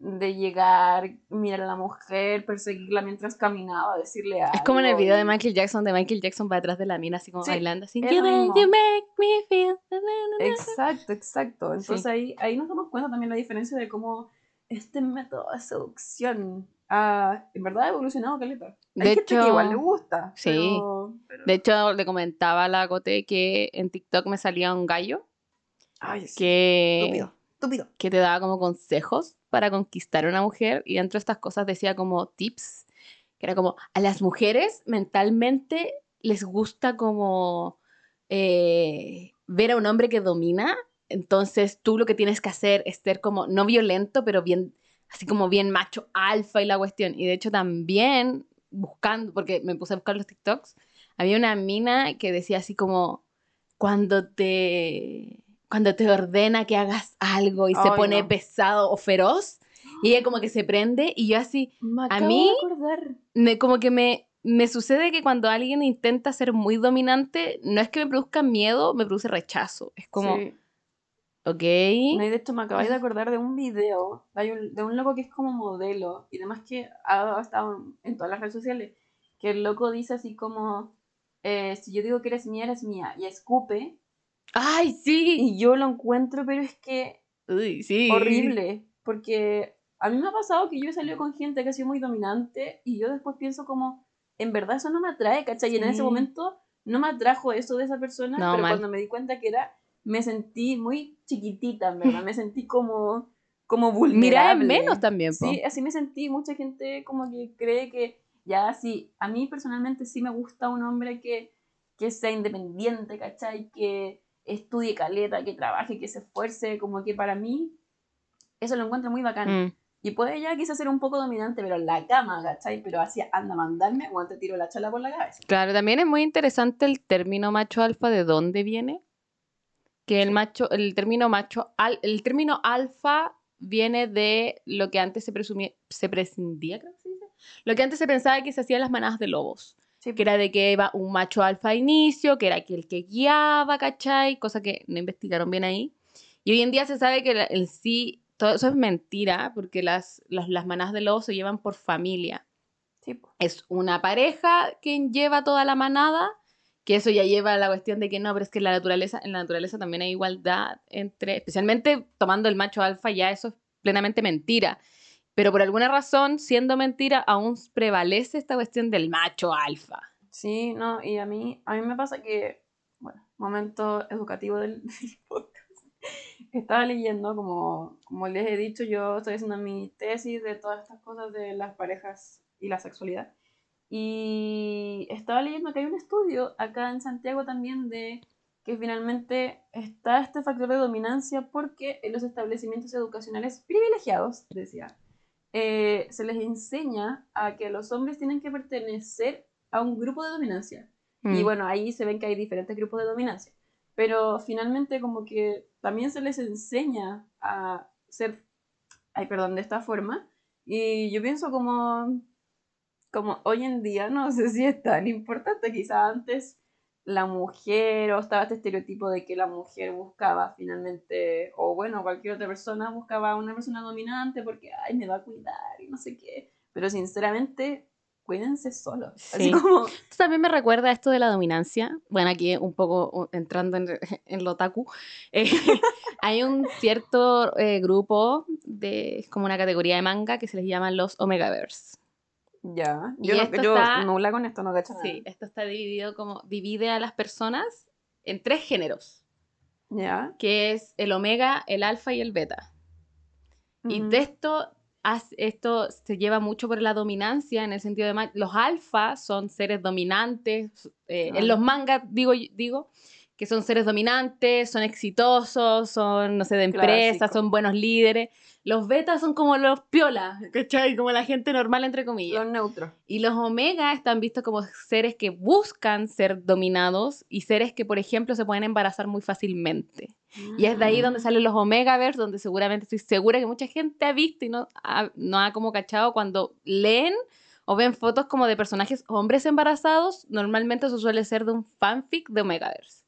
de llegar, mirar a la mujer, perseguirla mientras caminaba, decirle algo. Es como en el video de Michael Jackson, de Michael Jackson va detrás de la mina, así como Sí, bailando, así. "You make- mismo. you make me feel na, na, na, na". Exacto, exacto. Entonces Sí. ahí, ahí nos damos cuenta también la diferencia de cómo este método de seducción ha, en verdad, ha evolucionado, caleta. Hay De gente hecho- que igual le gusta. Sí. pero- pero- De hecho, le comentaba a la Gote que en TikTok me salía un gallo Ay, sí, que, estúpido, estúpido. que te daba como consejos para conquistar a una mujer y dentro de estas cosas decía como tips, que era como a las mujeres mentalmente les gusta como eh, ver a un hombre que domina, entonces tú lo que tienes que hacer es ser como no violento, pero bien, así como bien macho alfa y la cuestión. Y de hecho también buscando, porque me puse a buscar los TikToks, había una mina que decía así como cuando te cuando te ordena que hagas algo y se pone no. pesado o feroz y ella como que se prende y yo así Me A mí- me, como que me me sucede que cuando alguien intenta ser muy dominante no es que me produzca miedo me produce rechazo es como Sí. Ok. No, y de hecho me acabáis de acordar de un video un- de un loco que es como modelo y demás que ha estado en todas las redes sociales, que el loco dice así como, eh, si yo digo que eres mía, eres mía, y escupe, ay sí. Y yo lo encuentro, pero es que Uy, sí. horrible, porque a mí me ha pasado que yo he salido con gente que ha sido muy dominante y yo después pienso como, en verdad eso no me atrae, ¿cachai? Y en ese momento no me atrajo eso de esa persona, No, pero mal. cuando me di cuenta que era, me sentí muy chiquitita, en verdad, me sentí como, como vulnerable. Mirar en menos también, po. Sí, así me sentí. Mucha gente como que cree que ya sí, a mí personalmente sí me gusta un hombre que, que sea independiente, ¿cachai? Que estudie caleta, que trabaje, que se esfuerce, como que para mí eso lo encuentro muy bacán. Mm. Y puede ya quizás ser un poco dominante, pero en la cama, ¿cachai? Pero así anda a mandarme o te tiro la chala por la cabeza. Claro, también es muy interesante el término macho alfa, ¿de dónde viene? Que el macho, el término macho, al- el término alfa viene de lo que antes se presumía, se prescindía, creo que se dice, lo que antes se pensaba que se hacían las manadas de lobos, Sí, que era de que iba un macho alfa a inicio, que era aquel que guiaba, ¿cachai? Cosa que no investigaron bien ahí. Y hoy en día se sabe que la- en sí, todo eso es mentira, porque las, las, las manadas de lobos se llevan por familia sí, es una pareja quien lleva toda la manada, que eso ya lleva a la cuestión de que no, pero es que en la naturaleza, en la naturaleza también hay igualdad entre, especialmente tomando el macho alfa, ya eso es plenamente mentira. Pero por alguna razón, siendo mentira, aún prevalece esta cuestión del macho alfa. Sí, no, y a mí, a mí me pasa que, bueno, momento educativo del, del podcast. Estaba leyendo, como, como les he dicho, yo estoy haciendo mi tesis de todas estas cosas de las parejas y la sexualidad. Y estaba leyendo que hay un estudio acá en Santiago también de que finalmente está este factor de dominancia porque en los establecimientos educacionales privilegiados, decía, eh, se les enseña a que los hombres tienen que pertenecer a un grupo de dominancia. Y Mm. bueno, ahí se ven que hay diferentes grupos de dominancia. Pero finalmente como que también se les enseña a ser, ay, perdón, de esta forma. Y yo pienso como, como hoy en día, no sé si es tan importante, quizá antes la mujer, o estaba este estereotipo de que la mujer buscaba finalmente, o bueno, cualquier otra persona buscaba a una persona dominante porque, ay, me va a cuidar y no sé qué. Pero sinceramente, cuídense solos. Así Sí. como, Esto también me recuerda a esto de la dominancia. Bueno, aquí un poco uh, entrando en, en lo otaku. Eh, hay un cierto eh, grupo, de, es como una categoría de manga que se les llaman los Omegaverse. Ya, Y yo, no, esto yo está- nula con esto, no cacho nada. Sí, esto está dividido como, divide a las personas en tres géneros, Ya. que es el omega, el alfa y el beta. Y de esto, esto se lleva mucho por la dominancia, en el sentido de los alfa son seres dominantes, eh, Ah. en los mangas digo, digo que son seres dominantes, son exitosos, son, no sé, de empresas, son buenos líderes. Los betas son como los piolas, ¿cachai? Como la gente normal, entre comillas. Los neutros. Y los omega están vistos como seres que buscan ser dominados y seres que, por ejemplo, se pueden embarazar muy fácilmente. Y es de ahí donde salen los Omegaverse, donde seguramente estoy segura que mucha gente ha visto y no ha, no ha como cachado cuando leen o ven fotos como de personajes hombres embarazados. Normalmente eso suele ser de un fanfic de Omegaverse.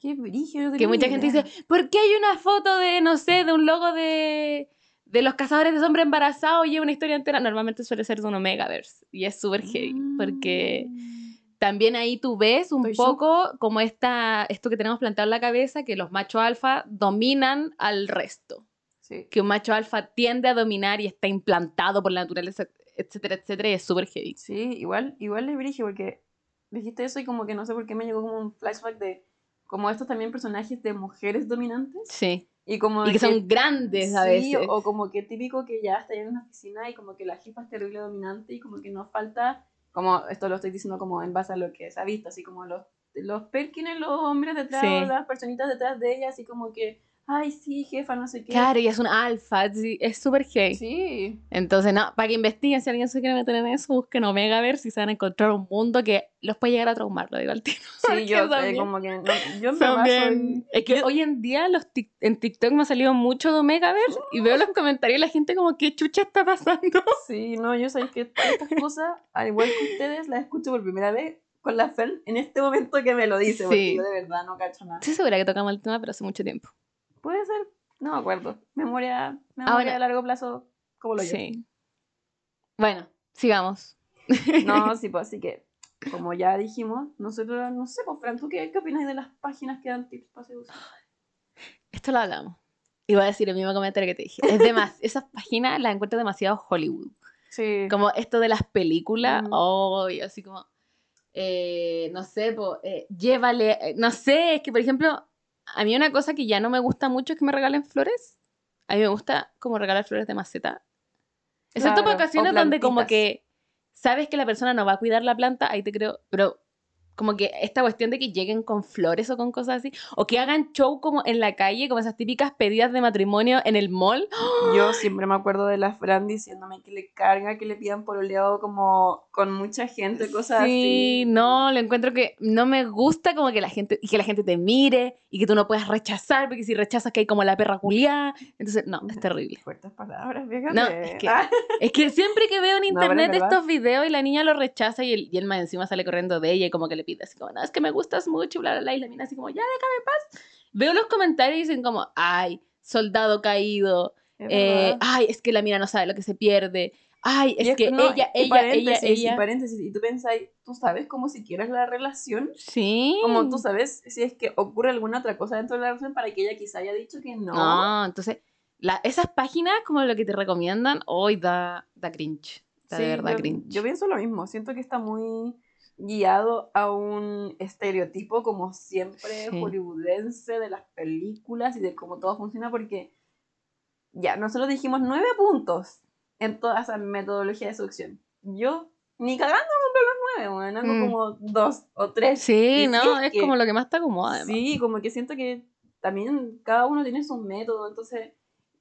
Qué brillo. Que mucha gente dice, ¿por qué hay una foto de, no sé, de un logo de, de los cazadores de sombra embarazados y es una historia entera? Normalmente suele ser de un Omegaverse. Y es súper heavy, porque también ahí tú ves un poco como esta, esto que tenemos plantado en la cabeza, que los machos alfa dominan al resto. Sí. Que un macho alfa tiende a dominar y está implantado por la naturaleza, etcétera, etcétera, y es súper heavy. Sí, igual, igual le brillo porque dijiste eso y como que no sé por qué me llegó como un flashback de como estos también personajes de mujeres dominantes Sí. y como Y de que son grandes a sí, veces. o como que típico que ya está en una oficina y como que la jefa es terrible dominante y como que nos falta como esto lo estoy diciendo como en base a lo que se ha visto así como los los Perkins los hombres detrás Sí. las personitas detrás de ella así como que ay sí jefa no sé qué Claro, y es un alfa, sí, es súper heavy. sí Entonces, no, para que investiguen, si alguien se quiere meter en eso, busquen Omega ver si se van a encontrar un mundo que los puede llegar a traumar, lo digo al tiro. sí Porque yo eh, como que no, yo bien- soy Es que yo- hoy en día los tic- en TikTok me ha salido mucho de Omegaverse y veo los comentarios y la gente como, ¿qué chucha está pasando? Sí, no, yo sé que estas cosas, al igual que ustedes, las escucho por primera vez con la Fern en este momento que me lo dice, porque Sí. yo de verdad no cacho nada. Estoy segura que tocamos el tema, pero hace mucho tiempo. Puede ser, no me acuerdo. Memoria, memoria Ahora- a largo plazo, como lo yo. Sí. Bueno, sigamos. No, sí, pues así que, como ya dijimos, nosotros, no sé, pues Fran, ¿tú qué, qué opinas de las páginas que dan tips para seducir? Esto lo hablamos. Iba a decir el mismo comentario que te dije. Es demás, esas páginas las encuentro demasiado Hollywood. Sí. Como esto de las películas, Mm. oh, y así como, eh, no sé, po, eh, llévale, eh, no sé, es que por ejemplo, a mí una cosa que ya no me gusta mucho es que me regalen flores. A mí me gusta como regalar flores de maceta. Excepto por Claro, o ocasiones donde como que sabes que la persona no va a cuidar la planta, ahí te creo, pero como que esta cuestión de que lleguen con flores o con cosas así, o que hagan show como en la calle, como esas típicas pedidas de matrimonio en el mall. Yo siempre me acuerdo de la Fran diciéndome que le carga que le pidan pololeado como con mucha gente, cosas Sí, así. no, lo encuentro que no me gusta como que la gente, y que la gente te mire, y que tú no puedas rechazar, porque si rechazas que hay como la perra culiada. Entonces, no, es terrible. Fuertes palabras, fíjate. No, es que- Ah, Es que siempre que veo en No, internet verdad. estos videos y la niña lo rechaza y él, y él más encima sale corriendo de ella y como que le pide así como, no, es que me gustas mucho, bla, bla, bla, y la mina así como, ya, déjame en paz. Veo los comentarios y dicen como, ay, soldado caído, es eh, ay, es que la mina no sabe lo que se pierde, ay, es, Y que no, ella, ella, ella, paréntesis, y ella. paréntesis, y tú pensáis, tú sabes cómo si quieres la relación, Sí. como tú sabes si es que ocurre alguna otra cosa dentro de la relación para que ella quizá haya dicho que no. No, entonces, la- esas páginas como lo que te recomiendan, hoy da, da cringe. Da de Sí, verdad yo, cringe. yo pienso lo mismo, siento que está muy guiado a un estereotipo como siempre Sí. hollywoodense de las películas y de cómo todo funciona porque ya, nosotros dijimos nueve puntos en toda esa metodología de seducción. Yo ni cagando compré los nueve, bueno, Mm. como dos o tres. Sí, Y ¿no? Es, que- como lo que más te acomoda, además. Sí, como que siento que también cada uno tiene su método, entonces,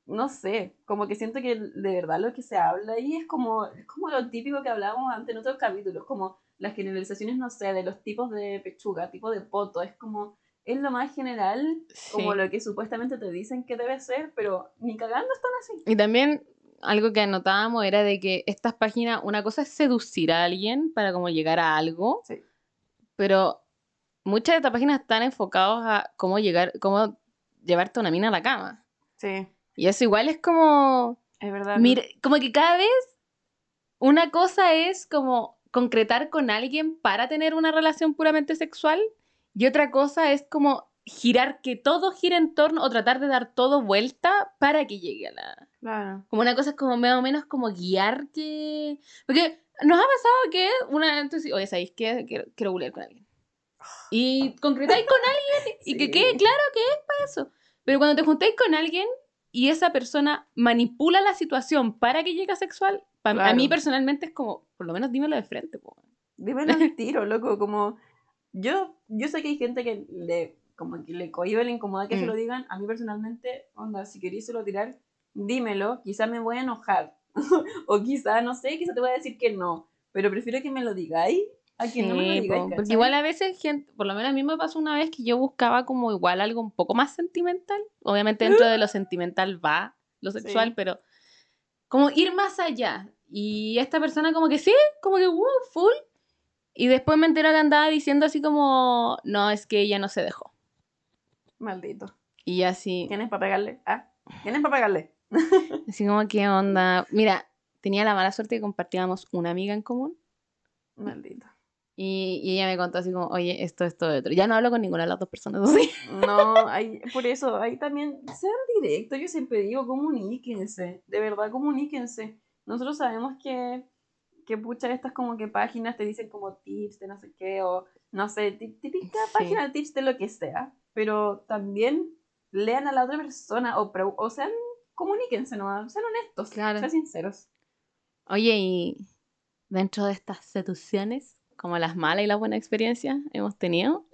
no sé, como que siento que de verdad lo que se habla ahí es como, es como lo típico que hablábamos antes en otros capítulos, como las generalizaciones, no sé, de los tipos de pechuga, tipo de poto, es como, es lo más general, como Sí. lo que supuestamente te dicen que debe ser, pero ni cagando están así. Y también algo que anotábamos era de que estas páginas, una cosa es seducir a alguien para como llegar a algo, Sí. pero muchas de estas páginas están enfocadas a cómo llegar, cómo llevarte a una mina a la cama. Sí, Y eso igual es como, es verdad. mira, como que cada vez una cosa es como concretar con alguien para tener una relación puramente sexual y otra cosa es como girar que todo gire en torno o tratar de dar todo vuelta para que llegue a la... Claro. Como una cosa es como más o menos como guiar que... Porque nos ha pasado que una... Entonces, oye, ¿sabéis qué? Quiero, quiero bulear con alguien. Y concretáis con alguien y que quede claro que es para eso. Pero cuando te juntáis con alguien y esa persona manipula la situación para que llegue a sexual, pa- a mí Claro. personalmente es como, por lo menos dímelo de frente. po. Dímelo al tiro, loco, como yo, yo sé que hay gente que le, como que le cohibe, le incomoda que se Mm. lo digan, a mí personalmente, onda, si queréis se lo tirar, dímelo, quizá me voy a enojar, o quizá, no sé, quizá te voy a decir que no, pero prefiero que me lo digáis a que no me lo Sí, digáis, po, porque ¿cachai? igual a veces, gente, por lo menos a mí me pasó una vez que yo buscaba como igual algo un poco más sentimental. Obviamente dentro de lo sentimental va lo sexual, Sí. pero como ir más allá. Y esta persona como que sí, como que, uh, full. Y después me entero que andaba diciendo así como, no, es que ella no se dejó. Maldito. Y así, ¿Tienes para pegarle? ¿Ah? ¿Tienes para pegarle? así como, ¿qué onda? Mira, tenía la mala suerte que compartíamos una amiga en común. Maldito. Y, y ella me contó así como, oye, esto, esto, otro. Ya no hablo con ninguna de las dos personas así. No, hay, por eso, ahí también, sean directos, yo siempre digo, comuníquense, de verdad, comuníquense. Nosotros sabemos que, que pucha, estas como que páginas te dicen como tips de no sé qué, o no sé, tí- típica Sí. página de tips de lo que sea, pero también lean a la otra persona, o, sean, comuníquense nomás, sean honestos, Claro. sean sinceros. Oye, y dentro de estas seducciones, como las malas y las buenas experiencias hemos tenido,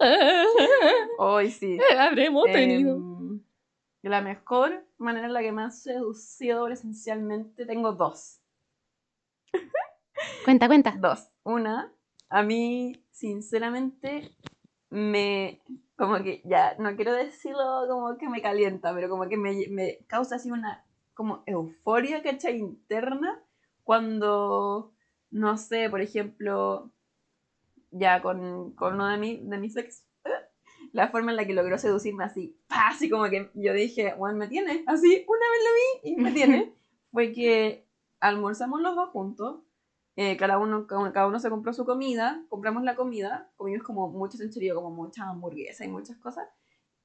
Hoy sí. habremos tenido. Em, la mejor manera en la que me han seducido presencialmente, tengo dos. Cuenta, cuenta. Dos. Una, a mí, sinceramente, me. Como que ya, no quiero decirlo como que me calienta, pero como que me, me causa así una. Como euforia, ¿cachai? Interna. Cuando. No sé, por ejemplo. Ya con, con uno de, mi, de mis ex. La forma en la que logró seducirme así. ¡pah! Así como que yo dije, bueno, me tiene. Así, una vez lo vi y me tiene. Fue que almorzamos los dos juntos eh, cada, uno, cada uno- se compró su comida, compramos la comida, comimos como mucho sencherío, como mucha hamburguesa y muchas cosas,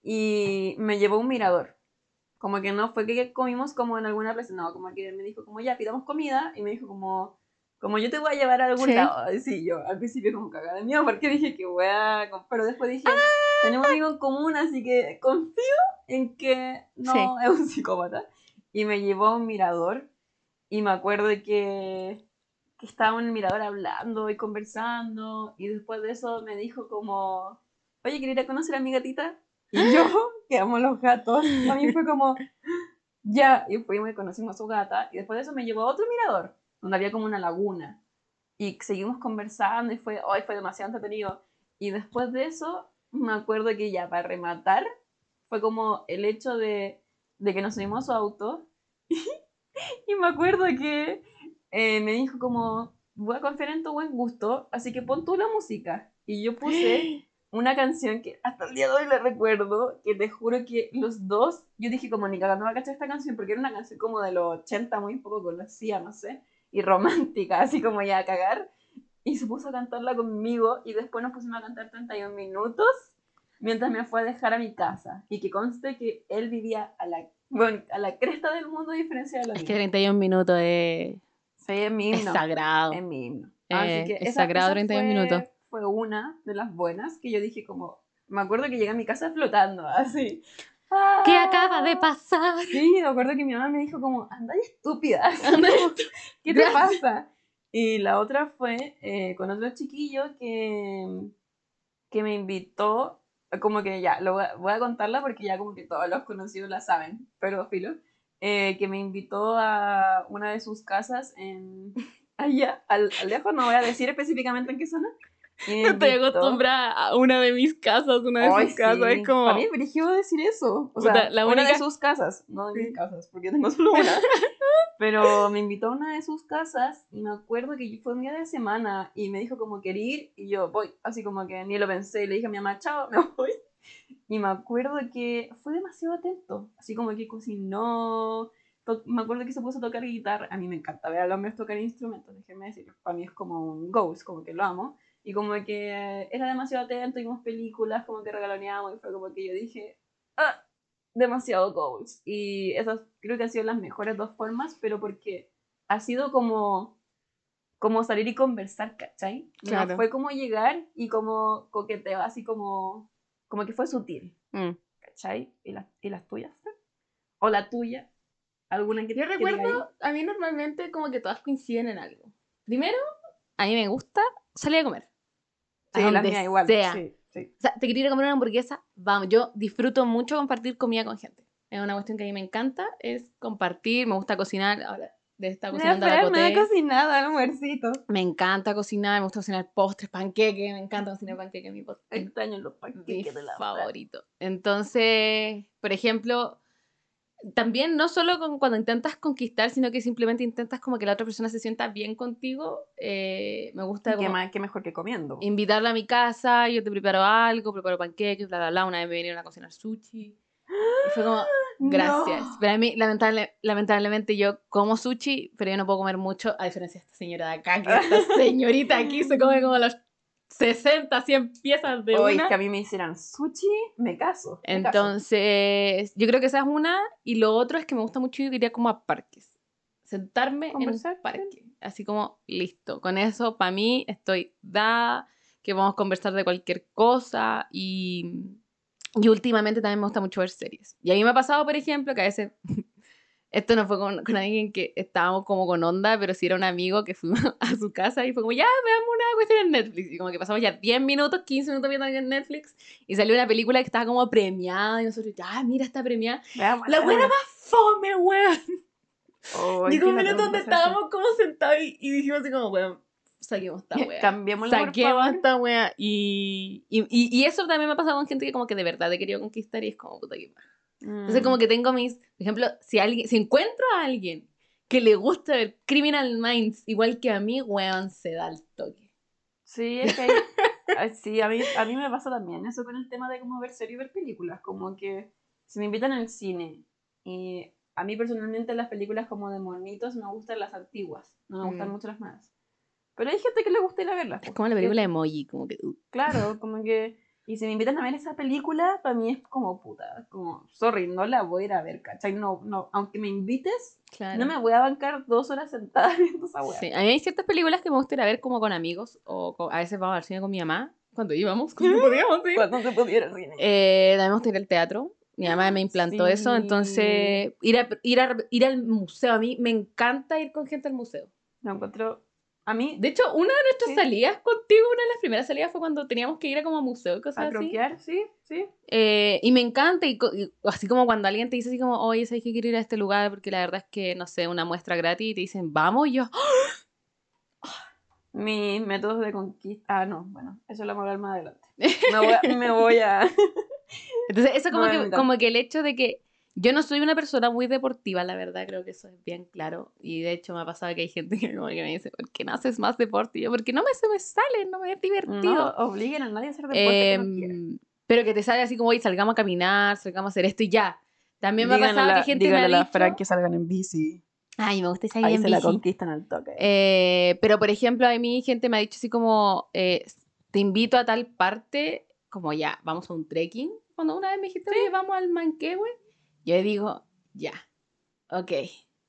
y me llevó un mirador. Como que no fue que comimos como en alguna plaza, no, como que me dijo como ya pidamos comida y me dijo como, como yo te voy a llevar a algún Sí. lado. Sí, yo al principio como cagada de miedo porque dije que wea, pero después dije, Ah. tenemos amigos en común, así que confío en que no Sí. es un psicópata. Y me llevó a un mirador y me acuerdo que, que estábamos en el mirador hablando y conversando y después de eso me dijo como, oye, ¿quieres ir a conocer a mi gatita? Y yo, que amo los gatos, a mí fue como, ya, y fuimos y conocimos a su gata y después de eso me llevó a otro mirador donde había como una laguna y seguimos conversando y fue, hoy fue demasiado entretenido. Y después de eso me acuerdo que ya para rematar fue como el hecho de, de que nos subimos a su auto y me acuerdo que eh, me dijo como, voy a confiar en tu buen gusto, así que pon tú la música. Y yo puse una canción que hasta el día de hoy la recuerdo, que te juro que los dos, yo dije como, ni cagando va a cachar esta canción, porque era una canción como de los 80, muy poco conocida, no sé, y romántica, así como ya a cagar. Y se puso a cantarla conmigo y después nos pusimos a cantar 31 minutos mientras me fue a dejar a mi casa. Y que conste que él vivía a la, bueno, a la cresta del mundo a diferencia de Es que 31 minutos es, Sí, es mi es himno. sagrado. Es mi himno. Eh, Así que es esa- sagrado esa 31 fue- minutos. Fue una de las buenas que yo dije como... Me acuerdo que llegué a mi casa flotando, así. ¿Qué acaba de pasar? Sí, me acuerdo que mi mamá me dijo como, anda estúpida. Anda ¿Qué te pasa? Y la otra fue eh, con otro chiquillo que, que me invitó, como que ya, lo voy a, voy a contarla porque ya como que todos los conocidos la saben, pero filo, eh, que me invitó a una de sus casas en allá, al, al lejos, no voy a decir específicamente en qué zona. Y me Estoy acostumbrada a una de mis casas, una de Ay, sus casas. sí. Es como. Para mí es brígido decir eso. O sea, Puta, la una de única- sus casas, no de mis casas, porque yo tengo solo una. Pero me invitó a una de sus casas y me acuerdo que fue un día de semana y me dijo como quería ir y yo voy, así como que ni lo pensé y le dije a mi mamá, chao, me voy. Y me acuerdo que fue demasiado atento, así como que cocinó, me acuerdo que se puso a tocar guitarra, a mí me encanta ver a los hombres tocar instrumentos, déjenme decir, para mí es como un ghost, como que lo amo. Y como que era demasiado atento, vimos películas, como que regaloneábamos y fue como que yo dije, ah, demasiado goals. Y esas creo que han sido las mejores dos formas, pero porque ha sido como, como salir y conversar, ¿cachai? Claro. No fue como llegar y como coqueteo, así como, como que fue sutil, Mm. ¿cachai? ¿Y, las y las tuyas? ¿O la tuya? ¿Alguna que Yo recuerdo, a mí normalmente como que todas coinciden en algo. Primero, a mí me gusta salir a comer. Ahí? a Sí, la donde mía igual. sea. Sí, sí. O sea, te quería ir a comer una hamburguesa, vamos. Yo disfruto mucho compartir comida con gente. Es una cuestión que a mí me encanta, es compartir, me gusta cocinar. Ahora, de estar cocinando a la no he cocinado almuercito. Me encanta cocinar, me gusta cocinar postres, panqueques, me encanta cocinar panqueques, mi postre. Extraño los mi panqueques de la favorito. Entonces, por ejemplo, también no solo con, cuando intentas conquistar, sino que simplemente intentas como que la otra persona se sienta bien contigo, eh, me gusta ¿Qué, como más, qué mejor que comiendo? invitarla a mi casa, yo te preparo algo, preparo panqueques, bla, bla, bla, una vez me vinieron a cocinar sushi. Y fue como, gracias. No. Pero a mí, lamentable, lamentablemente, yo como sushi, pero yo no puedo comer mucho, a diferencia de esta señora de acá, que esta señorita aquí se come como los 60, 100 piezas de Hoy una. que a mí me hicieran sushi, me caso. me caso. Entonces, yo creo que esa es una. Y lo otro es que me gusta mucho ir como a parques. Sentarme en un parque. Así como, listo. Con eso, para mí, estoy da, que vamos a conversar de cualquier cosa. Y, y últimamente también me gusta mucho ver series. Y a mí me ha pasado, por ejemplo, que a veces... Esto no fue con, con alguien que estábamos como con onda, pero sí era un amigo que fuimos a su casa y fue como, ya, veamos una cuestión en Netflix. Y como que pasamos ya 10 minutos, 15 minutos viendo en Netflix y salió una película que estaba como premiada y nosotros, ya, mira, está premiada. Veamos, La buena más fome, weón. Qué minuto ladrón donde estábamos como sentados y, y dijimos así como, weón, saquemos esta weá. Cambiémoslo, por Saquemos esta weá. Y, y, y, y eso también me ha pasado con gente que como que de verdad he querido conquistar y es como, puta que paja. Entonces Mm. como que tengo mis, por ejemplo, si alguien, si encuentro a alguien que le gusta ver Criminal Minds igual que a mí, weón, se da el toque. Sí, es que hay- ay, sí, a mí, a mí me pasa también eso con el tema de cómo ver series y ver películas. Como que si me invitan al cine y a mí personalmente las películas como de monitos me gustan las antiguas, no me gustan Mm. mucho las nuevas. Pero hay gente que le gusta ir a verlas. Es como la película de Emoji, como que... uh, Claro, como que... Y si me invitan a ver esa película, para mí es como puta, como, sorry, no la voy a ir a ver, ¿cachai? No, no, aunque me invites, Claro. no me voy a bancar dos horas sentada viendo esa weá. Sí, a mí hay ciertas películas que me gusta ir a ver como con amigos o con- a veces vamos al cine con mi mamá cuando íbamos, cuando podíamos ir. Cuando se pudiera el cine. Eh, también me gusta ir al teatro. Mi mamá me implantó eso, entonces ir, a, ir, a- ir al museo, a mí me encanta ir con gente al museo. Lo encuentro, a mí, De hecho, una de nuestras Sí. salidas contigo, una de las primeras salidas fue cuando teníamos que ir a como a museo y cosas a así. croquear, sí, sí. Eh, y me encanta, y, así como cuando alguien te dice así como, oye, ¿sabes que quiero ir a este lugar? Porque la verdad es que, no sé, una muestra gratis y te dicen, vamos, y yo. Mis métodos de conquista, ah, no, bueno, eso lo vamos a hablar más adelante. Me voy a, me voy a... Entonces, eso como, No, que, como que el hecho de que yo no soy una persona muy deportiva, la verdad, creo que eso es bien claro. Y de hecho me ha pasado que hay gente que, como que me dice, ¿por qué no haces más deporte? Y yo, porque no me, se me sale, no me es divertido. No obliguen a nadie a hacer deporte que no quiera. Em, pero que te sale así como, oye, salgamos a caminar, salgamos a hacer esto y ya. También me ha pasado la- que gente me ha dicho, Fran que salgan en bici. ay, me gusta esa Ahí en se la bici". conquistan al toque. Eh, pero, por ejemplo, a mí gente me ha dicho así como, eh, te invito a tal parte, como ya, vamos a un trekking. Cuando una vez me dijiste, oye, vamos al Manquehue, yo digo, ya, ok,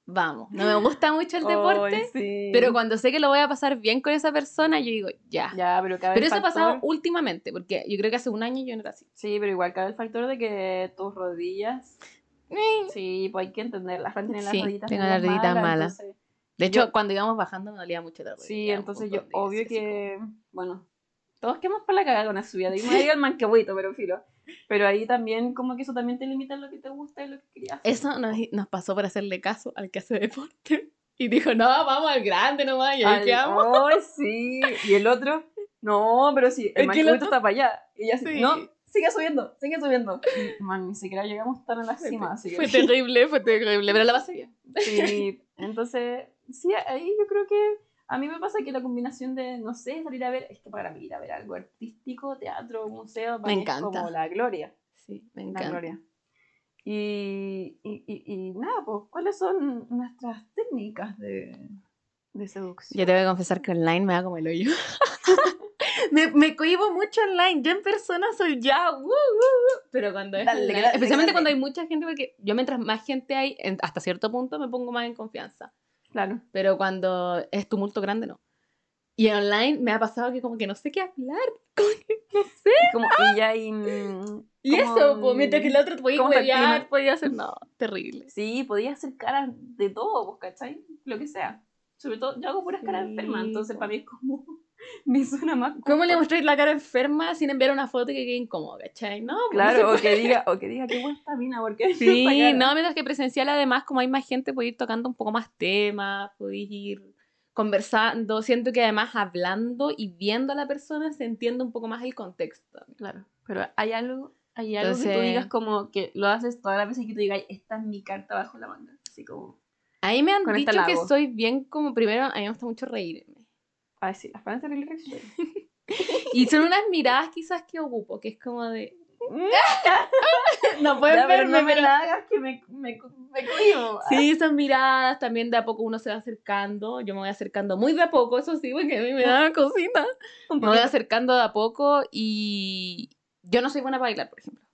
vamos. No me gusta mucho el deporte, sí. pero cuando sé que lo voy a pasar bien con esa persona, yo digo, ya. Ya, pero cabe Pero el eso ha pasado factor- últimamente, porque yo creo que hace un año yo no era así. Sí, pero igual cabe el factor de que tus rodillas... Sí, pues hay que entender. La Fran tiene las Sí, rodillitas tengo las rodillitas malas, malas. entonces- De hecho, Yo- cuando íbamos bajando me dolía mucho la rodilla. Sí, entonces yo, de obvio como- que, bueno, todos quedamos para la cagada con la subida. Dimos ahí al manquehuito, pero filo. Pero ahí también, como que eso también te limita en lo que te gusta y lo que querías. hacer. Eso nos, nos pasó por hacerle caso al que hace deporte. Y dijo, no, vamos al grande nomás. Y ahí Al- quedamos. Ay, sí. Y el otro, no, pero sí, el el otro- está para allá. Y así, Sí. no, sigue subiendo, sigue subiendo. Y, man, ni siquiera llegamos tan a la Fue, cima, así que... fue terrible, fue terrible, pero la pasé bien. Sí, entonces, sí, ahí yo creo que a mí me pasa que la combinación de, no sé, salir a ver, es que para mí ir a ver algo artístico, teatro, museo, para Me mí es encanta. como la gloria, Sí, me la encanta. gloria. Y, y, y, y nada, pues, ¿cuáles son nuestras técnicas de, de seducción? Yo te voy a confesar que online me da como el hoyo. me, me cohibo mucho online. Yo en persona soy ya. uh, uh, uh, pero cuando es Dale, online- dale, especialmente dale. cuando hay mucha gente, porque yo mientras más gente hay, en- hasta cierto punto me pongo más en confianza. Claro. Pero cuando es tumulto grande, no. Y online me ha pasado que como que no sé qué hablar. Como que no sé. Como, y ya hay... mm, Y eso, pues, mientras que el otro podía ¿cómo está el huevear, podía hacer, no, terrible. Sí, podía hacer caras de todo, pues, ¿cachai? Lo que sea. Sobre todo, yo hago puras caras Sí, enfermas, entonces para mí es como... Me suena más... ¿Cómo le mostráis la cara enferma sin enviar una foto que quede incómoda, cachai? No, pues, no Claro, o que diga, o que diga qué buena está mina, porque Sí, no, mientras que presencial además, como hay más gente, podéis ir tocando un poco más temas, podéis ir conversando. Siento que además hablando y viendo a la persona se entiende un poco más el contexto. Claro, pero hay algo, hay algo que tú Entonces- digas como que lo haces todas las veces que tú digas, esta es mi carta bajo la manga. Así como, Ahí me han dicho que soy bien como, primero, a mí me gusta mucho reírme. A decir, las terrible reacción. Y son unas miradas quizás que ocupo, que es como de... no pueden pero verme, no me pero- hagas que me, me, me cohibo. Sí, esas miradas también de a poco uno se va acercando. Yo me voy acercando muy de a poco, eso sí, porque a mí me da cosita. Me voy acercando de a poco y yo no soy buena para bailar, por ejemplo.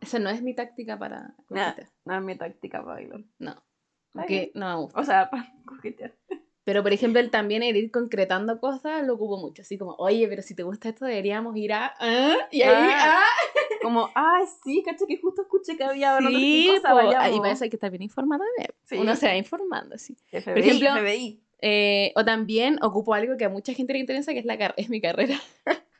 Esa no es mi táctica para coquetear. No es mi táctica para bailar. No, porque no me gusta. O sea, para coquetear. Pero, por ejemplo, el también el ir concretando cosas lo ocupo mucho. Así como, oye, pero si te gusta esto, deberíamos ir a... ¿ah? Y ahí, Ah, ¡ah! Como, ay, sí, caché que justo escuché que había Sí, cosa, po, vayamos. y hay que estar bien informado. Sí. Uno se va informando, sí. FBI, ejemplo, FBI. Eh, o también ocupo algo que a mucha gente le interesa, que es, la es mi carrera.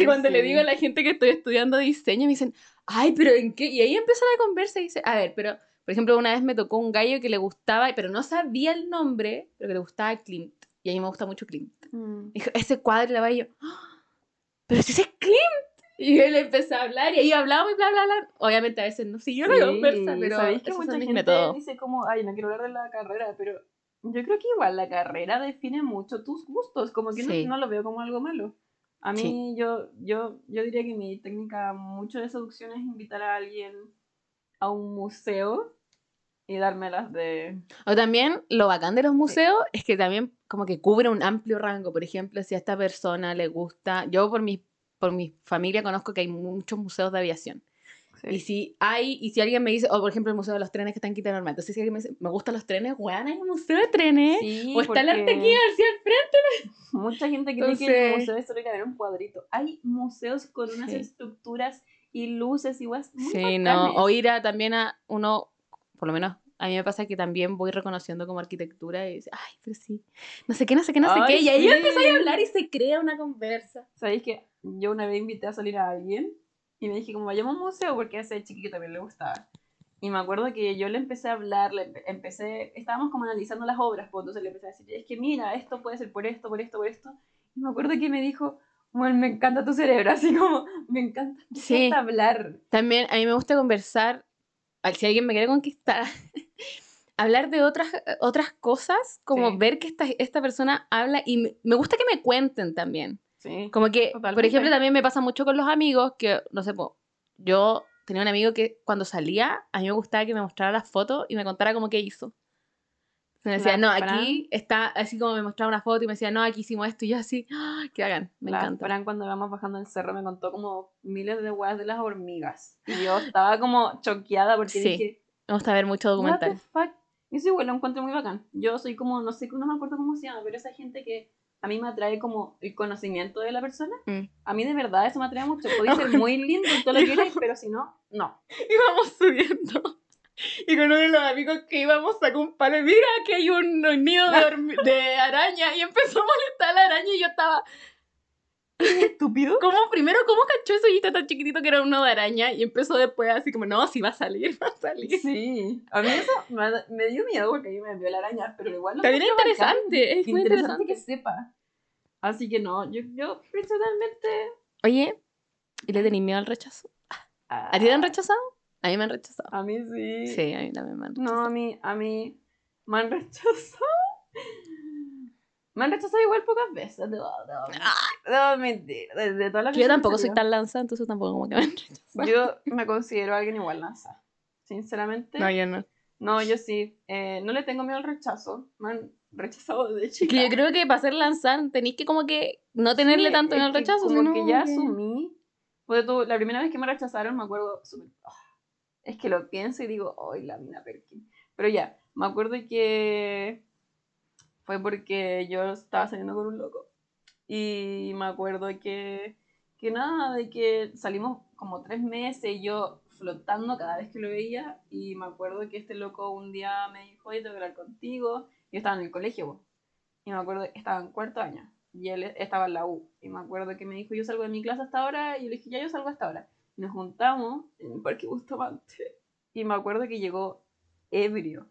Y cuando le sí. digo a la gente que estoy estudiando diseño, me dicen, ay, pero ¿en qué? Y ahí empieza la conversa y dice, a ver, pero, por ejemplo, una vez me tocó un gallo que le gustaba, pero no sabía el nombre, pero que le gustaba Klimt. Y a mí me gusta mucho Klimt. Mm. Dijo, ese cuadro, la y yo, "Ah, pero si ese es Klimt. Y él empezó a hablar y ahí hablábamos y bla, bla, bla. Obviamente a veces no siguió la Sí, conversa, pero sabéis que mucha gente métodos. dice como, ay, no quiero hablar de la carrera, pero yo creo que igual la carrera define mucho tus gustos, como que no- no, lo veo como algo malo. A mí, Sí. yo, yo, yo diría que mi técnica mucho de seducción es invitar a alguien a un museo y dármelas de... O también lo bacán de los museos es que también como que cubre un amplio rango. Por ejemplo, si a esta persona le gusta, yo por mis por mi familia conozco que hay muchos museos de aviación. Sí. Y si hay, y si alguien me dice, o por ejemplo el Museo de los Trenes que está en Quinta Normal, entonces si alguien me dice, me gustan los trenes, weón, hay un museo de trenes. Sí, o está el porque Artequía García al frente. Mucha gente cree que el Entonces- museo es solo ir a ver un cuadrito. Hay museos con unas Sí. estructuras y luces y guas muy Sí, no. bacanes. O ir a, también a uno, por lo menos a mí me pasa que también voy reconociendo como arquitectura y dice, ay, pero sí, no sé qué, no sé qué, no sé Ay, qué. Y ahí sí. empezáis a hablar y se crea una conversa. ¿Sabéis que yo una vez invité a salir a alguien y me dije como vayamos a un museo porque a ese chiquito también le gustaba. Y me acuerdo que yo le empecé a hablar, le empe- empecé, estábamos como analizando las obras, pues entonces le empecé a decir, es que mira, esto puede ser por esto, por esto, por esto. Y me acuerdo que me dijo, bueno, me encanta tu cerebro, así como, me encanta, me Sí. encanta hablar. También a mí me gusta conversar, si alguien me quiere conquistar, hablar de otras, otras cosas, como Sí. ver que esta, esta persona habla y me, me gusta que me cuenten también. Sí. Como que, por ejemplo, también me pasa mucho con los amigos que, no sé, yo tenía un amigo que cuando salía, a mí me gustaba que me mostrara las fotos y me contara como qué hizo. Me decía, no, aquí está, así como me mostraba una foto y me decía, no, aquí hicimos esto y yo así, ¡ah! qué hagan, me la encanta. Fran cuando íbamos bajando el cerro me contó como miles de weas de las hormigas. Y yo estaba como choqueada porque Sí, dije, Me gusta ver mucho What the documental. fuck? Eso igual lo encuentro muy bacán. Yo soy como, no sé, no me acuerdo cómo se llama, pero esa gente que a mí me atrae como el conocimiento de la persona. Mm. A mí de verdad eso me atrae mucho. Puede ser muy lindo y todo lo que quieras, pero si no, no. íbamos subiendo. Y con uno de los amigos que íbamos sacó un palo y mira que hay un, un nido de, de araña y empezó a molestar a la araña y yo estaba, ¿Estúpido? ¿cómo primero cómo cachó ese hoyito tan chiquitito que era uno de araña? Y empezó después así como, no, sí va a salir, va a salir. Sí. A mí eso me, me dio miedo porque a mí me vio la araña, pero igual lo También es encuentro bacán. interesante, es muy Interesante interesante. que sepa. Así que no, yo, yo personalmente... Oye, ¿y le tenéis miedo al rechazo? ¿A ti te han rechazado? A mí me han rechazado. A mí sí. Sí, a mí también me han rechazado. No, a mí, a mí me han rechazado. Me han rechazado igual pocas veces, debo, debo mentir. Debo mentir. De, de todas las Yo tampoco soy tan lanza, entonces tampoco como que me han rechazado. Yo me considero alguien igual lanza. Sinceramente. No, yo no. No, yo sí. Eh, no le tengo miedo al rechazo. Me han rechazado desde Es chica. que yo creo que para ser lanzar tenéis que como que no tenerle Sí, tanto en el rechazo. Como sino que ya asumí. Pues tú, la primera vez que me rechazaron me acuerdo súper. ah, es que lo pienso y digo, ¡ay, la mina Perkin! Pero ya, me acuerdo que fue porque yo estaba saliendo con un loco. Y me acuerdo que, que nada, de que salimos como tres meses y yo flotando cada vez que lo veía. Y me acuerdo que este loco un día me dijo, oye, tengo que hablar contigo. Yo estaba en el colegio, po. y me acuerdo estaba en cuarto año. Y él estaba en la U. Y me acuerdo que me dijo, yo salgo de mi clase hasta ahora. Y yo le dije, ya yo salgo hasta ahora. Y nos juntamos en el Parque Bustamante. Y me acuerdo que llegó ebrio.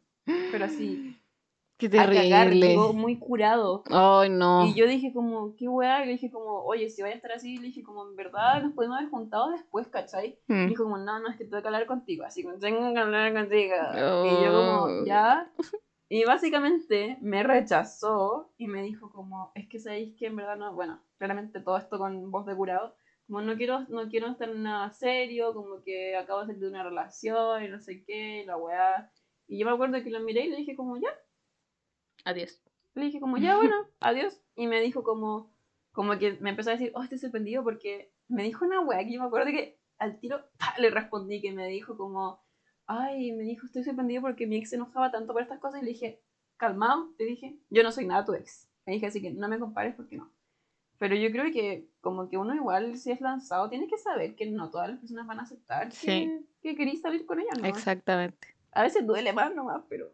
Pero así, Qué a cagar, terrible. llegó muy curado. Ay, no. Y yo dije como, qué weá, y le dije como, oye, si vaya a estar así, le dije como, en verdad nos podemos haber juntado después, ¿cachai? Y Mm. dijo como, no, no, es que tengo que hablar contigo, así como, tengo que hablar contigo. Y yo como, Oh. ya. Y básicamente me rechazó y me dijo como, es que sabéis que en verdad no, bueno, claramente todo esto con voz de curado, como no quiero, no quiero estar en nada serio, como que acabo de salir de una relación y no sé qué, y la weá. Y yo me acuerdo que lo miré y le dije como, ya, Adiós. le dije como, ya bueno, adiós. Y me dijo como, como que me empezó a decir, oh, estoy sorprendido porque me dijo una wea que yo me acuerdo que al tiro ¡pa! le respondí que me dijo como, ay, me dijo, estoy sorprendido porque mi ex se enojaba tanto por estas cosas. Y le dije, calmado, te dije, yo no soy nada tu ex. Me dije así que no me compares porque no. Pero yo creo que como que uno igual si es lanzado tiene que saber que no todas las personas van a aceptar que, Sí. que querís salir con ellas, ¿no? Exactamente. A veces duele más nomás, pero,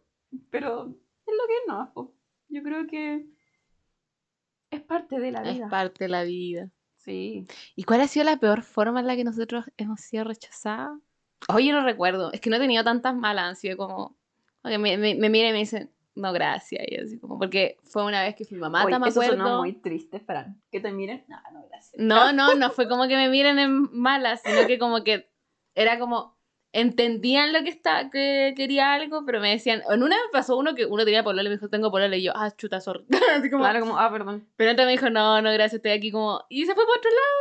pero es lo que es nomás. po. Yo creo que es parte de la Es vida. parte de la vida. Sí. ¿Y cuál ha sido la peor forma en la que nosotros hemos sido rechazados? Oye, no recuerdo. Es que no he tenido tantas malas. Han sido como. me, me, me miran y me dicen, no, gracias. Y así como, porque fue una vez que fui mamá, me eso acuerdo. sonó muy triste, Fran. Que te miren. No, no, gracias. No, no, no fue como que me miren en malas, sino que como que era como entendían lo que está, que quería algo, pero me decían, en una vez pasó uno que uno tenía pololo y me dijo, tengo pololo, y yo, ah, chuta, sorry. Así como, Claro, como, ah, perdón. Pero entonces me dijo, no, no, gracias, estoy aquí como, y se fue por otro lado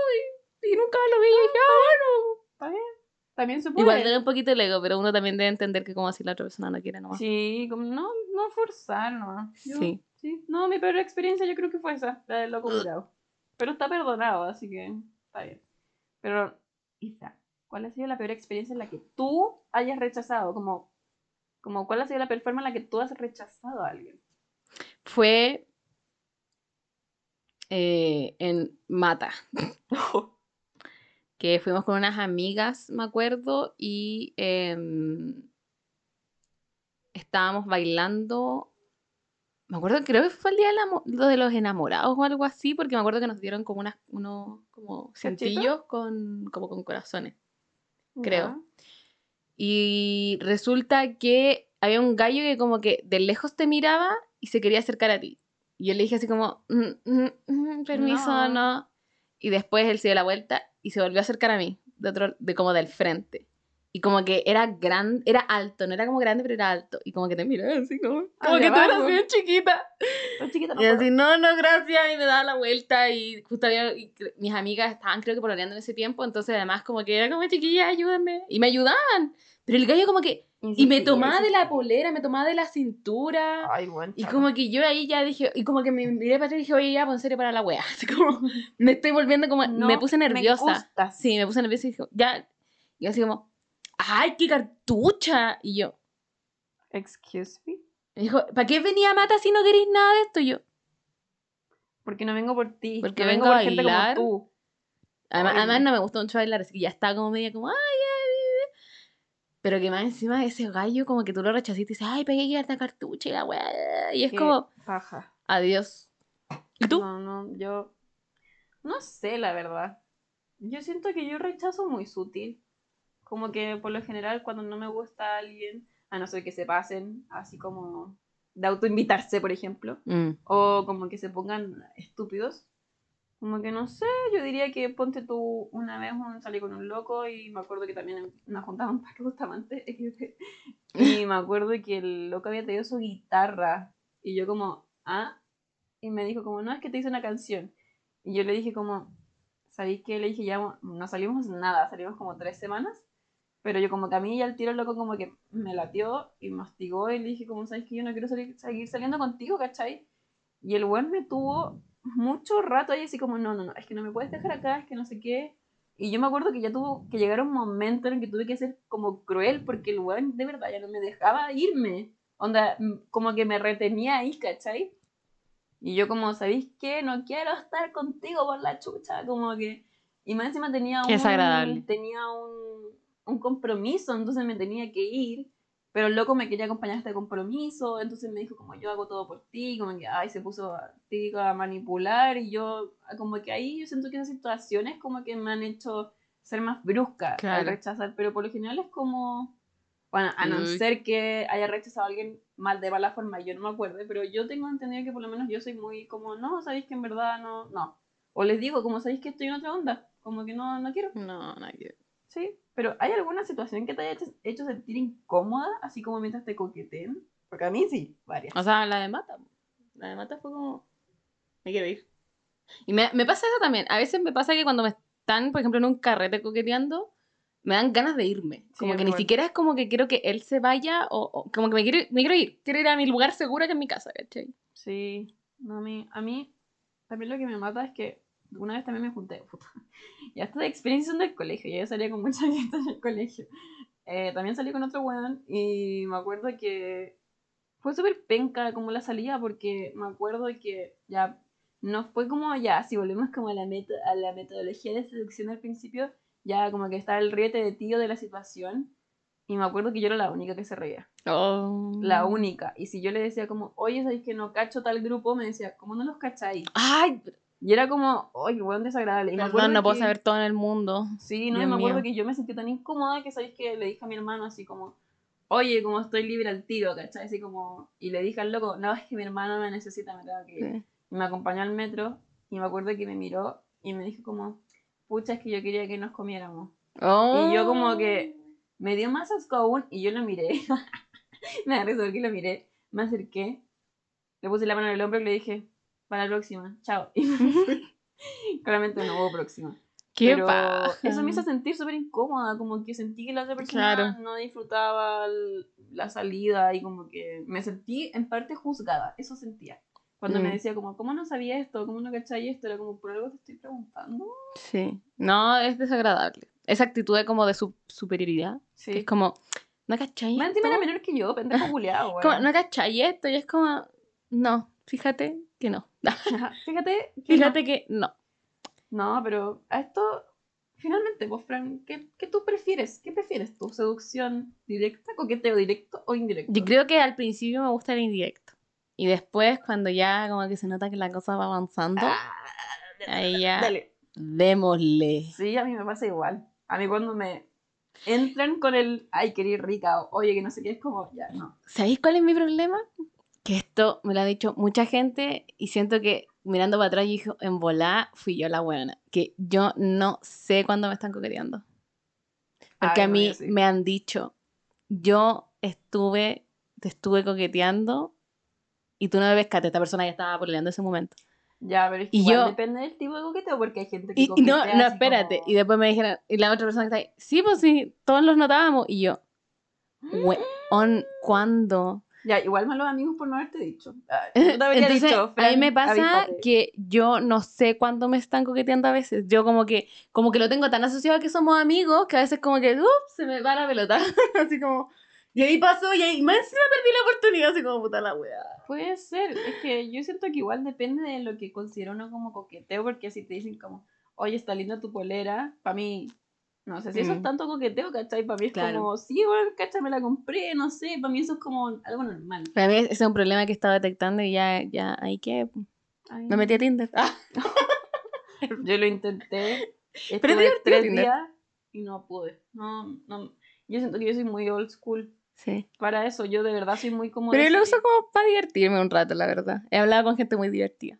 y, y nunca lo vi, y dije, ah, bueno. Está bien. También se puede. Igual tengo un poquito el ego, pero uno también debe entender que como así la otra persona no quiere nomás. Sí, como no, no forzar nomás. Yo- Sí. sí. No, mi peor experiencia yo creo que fue esa, la del loco curado. Pero está perdonado, así que está bien. Pero, Isa, ¿cuál ha sido la peor experiencia en la que tú hayas rechazado? Como, como ¿cuál ha sido la peor forma en la que tú has rechazado a alguien? Fue eh, en Mata. que fuimos con unas amigas, me acuerdo, y em, estábamos bailando. Me acuerdo, creo que fue el día de, la- lo de los enamorados o algo así, porque me acuerdo que nos dieron como unas, unos como cintillos con, como con corazones. Creo. Y resulta que había un gallo que como que de lejos te miraba y se quería acercar a ti. Y yo le dije así como, "Mm, mm, mm, permiso, No. no. Y después él se dio la vuelta y se volvió a acercar a mí, de otro, de como del frente. Y como que era grande, era alto, no era como grande, pero era alto. Y como que te miraba así como, como que tú eras abajo. bien chiquita. Chiquita, no Y así, no, no, gracias. Y me daba la vuelta. Y justo había, y mis amigas estaban, creo que pololeando en ese tiempo. Entonces, además, como que era como chiquilla, ayúdame. Y me ayudaban. Pero el gallo, como que. Y me tomaba de la polera, me tomaba de la cintura. Ay, buen Y como que yo ahí ya dije, y como que me miré para atrás y dije, oye, ya, pon serio para la wea. Así como, me estoy volviendo como, No me puse nerviosa. sí, me puse nerviosa y dije, ya. Y así como, ¡ay, qué cartucha! Y yo, Excuse me. me dijo, ¿para qué venía a Mata si no queréis nada de esto? Y yo, Porque no vengo por ti. Porque vengo vengo a por gente bailar. como tú. Además, además no. me gustó mucho bailar, así que ya estaba como media como, ay". Pero que más encima de ese gallo, como que tú lo rechazaste y dices, ay, pegué que harta cartucha y la weá. Y es Qué como, paja. adiós. ¿Y tú? No, no, yo no sé, la verdad. Yo siento que yo rechazo muy sutil. Como que por lo general cuando no me gusta alguien, a no ser que se pasen, así como de autoinvitarse, por ejemplo, Mm. o como que se pongan estúpidos. Como que no sé, yo diría que ponte tú una vez un, salí con un loco y me acuerdo que también nos juntaban para Bustamante y me acuerdo que el loco había traído su guitarra y yo como, ah, y me dijo como, no, es que te hice una canción. Y yo le dije como, ¿sabéis qué? Le dije, ya no salimos nada, salimos como tres semanas, pero yo como que a mí ya el tiro loco como que me latió y me hostigó y le dije como, ¿sabéis que yo no quiero salir- seguir saliendo contigo, ¿cachai? Y el weón me tuvo mucho rato ahí así como, no, no, no, es que no me puedes dejar acá, es que no sé qué. Y yo me acuerdo que ya tuvo que llegar un momento en el que tuve que ser como cruel porque el weón de verdad ya no me dejaba irme. Onda, como que me retenía ahí, ¿cachai? Y yo como, ¿sabéis qué? No quiero estar contigo por la chucha, como que... Y más encima tenía un... Tenía un, un compromiso, entonces me tenía que ir. Pero el loco me quería acompañar a este compromiso, entonces me dijo como yo hago todo por ti, como que, ay, se puso típico a manipular y yo, como que ahí yo siento que esas situaciones como que me han hecho ser más brusca al Claro. rechazar, pero por lo general es como, bueno, a no Uy. ser que haya rechazado a alguien mal de mala forma, yo no me acuerdo, pero yo tengo entendido que por lo menos yo soy muy como, no, sabéis que en verdad no, no. O les digo, como sabéis que estoy en otra onda, como que no, no quiero. No, que ver. Sí, pero ¿hay alguna situación que te haya hecho, hecho sentir incómoda, así como mientras te coqueteen? Porque a mí sí, varias. O sea, la de Mata. La de Mata fue como. Me quiero ir. Y me, me pasa eso también. A veces me pasa que cuando me están, por ejemplo, en un carrete coqueteando, me dan ganas de irme. Como que ni siquiera es como que quiero que él se vaya o, o como que me quiero, me quiero ir. Quiero ir a mi lugar seguro que es mi casa, ¿cachai? Sí, no, a mí, a mí también lo que me mata es que una vez también me junté, puta, ya esto de experiencias del colegio, ya salía con mucha gente en el colegio. Eh, también salí con otro weón y me acuerdo que fue súper penca como la salida porque me acuerdo que ya no fue como ya, si volvemos como a la, meta, a la metodología de seducción al principio, ya como que estaba el riete de tío de la situación y me acuerdo que yo era la única que se reía Oh. la única. Y si yo le decía como, oye, ¿sabéis que no cacho tal grupo? Me decía, ¿cómo no los cacháis? Ay, Y era como, oye, weón, desagradable. Y me acuerdo no puedo que- saber todo en el mundo. Sí, no, y me acuerdo mío. que yo me sentí tan incómoda que sabéis que le dije a mi hermano así como, oye, como estoy libre al tiro, ¿cachai? Así como, y le dije al loco, no, es que mi hermano me necesita, me tengo que ir. Sí. Y me acompañó al metro y me acuerdo que me miró y me dijo como, pucha, es que yo quería que nos comiéramos. Y yo como que me dio más asco aún y yo lo miré. me agarré porque lo miré. Me acerqué, le puse la mano en el hombro y le dije, para la próxima, chao. Y me. Claramente no hubo próxima. Qué Pero paja. eso me hizo sentir súper incómoda, como que sentí que la otra persona Claro. no disfrutaba la salida y como que me sentí en parte juzgada, eso sentía. Cuando me Mm. decía como, ¿cómo no sabía esto? ¿Cómo no cachai esto? Era como, por algo te estoy preguntando. Sí. No, es desagradable. Esa actitud de como de su superioridad. Sí. Que es como, ¿no cachai Más esto? encima era menor que yo, pendejo culiado, ¿No cachai esto? Y es como, no, fíjate que no. Fíjate, que Fíjate que no. no. No, pero a esto, finalmente, vos, Fran, ¿qué, ¿qué tú prefieres? ¿Qué prefieres tú? ¿Seducción directa, coqueteo directo o indirecto? Yo creo que al principio me gusta el indirecto. Y después, cuando ya como que se nota que la cosa va avanzando, Ah, ahí ya Dale. démosle. Sí, a mí me pasa igual. A mí cuando me entran con el, ay, quería rica, o oye, que no sé qué, es como, ya, no. ¿Sabéis cuál es mi problema? Que esto me lo ha dicho mucha gente y siento que mirando para atrás, yo dije, en volá fui yo la buena. Que yo no sé cuándo me están coqueteando. Porque Ay, a no, mí sí. me han dicho, yo estuve, te estuve coqueteando y tú no me pescaste, esta persona ya estaba peleando en ese momento. Ya, pero es que Y igual yo- depende del tipo de coqueteo, porque hay gente que Y, y no, coquetea no, así espérate. como- Y después me dijeron, y la otra persona que está ahí, sí, pues sí, todos los notábamos. Y yo, ¿cuándo? Ya, igual malos amigos por no haberte dicho. Ah, yo te habría Entonces, dicho, a mí Fran, me pasa que yo no sé cuándo me están coqueteando a veces. Yo como que, como que lo tengo tan asociado a que somos amigos que a veces como que, ups, se me va la pelota. así como, y ahí pasó y ahí más encima perdí la oportunidad, así como puta la wea. Puede ser, es que yo siento que igual depende de lo que considera uno como coqueteo, porque si te dicen como, oye, está linda tu polera, para mí, no sé si eso es Mm. tanto coqueteo, ¿cachai? Para mí es Claro. como, sí, bueno, ¿cachai? Me la compré, no sé, para mí eso es como algo normal. Para mí ese es un problema que estaba detectando y ya, ya, ahí que Ay, me metí a Tinder. Ah, Yo lo intenté, Pero tres Tinder. días y no pude. No, no, yo siento que yo soy muy old school sí. para eso, yo de verdad soy muy como... Pero yo lo uso como para divertirme un rato, la verdad. He hablado con gente muy divertida.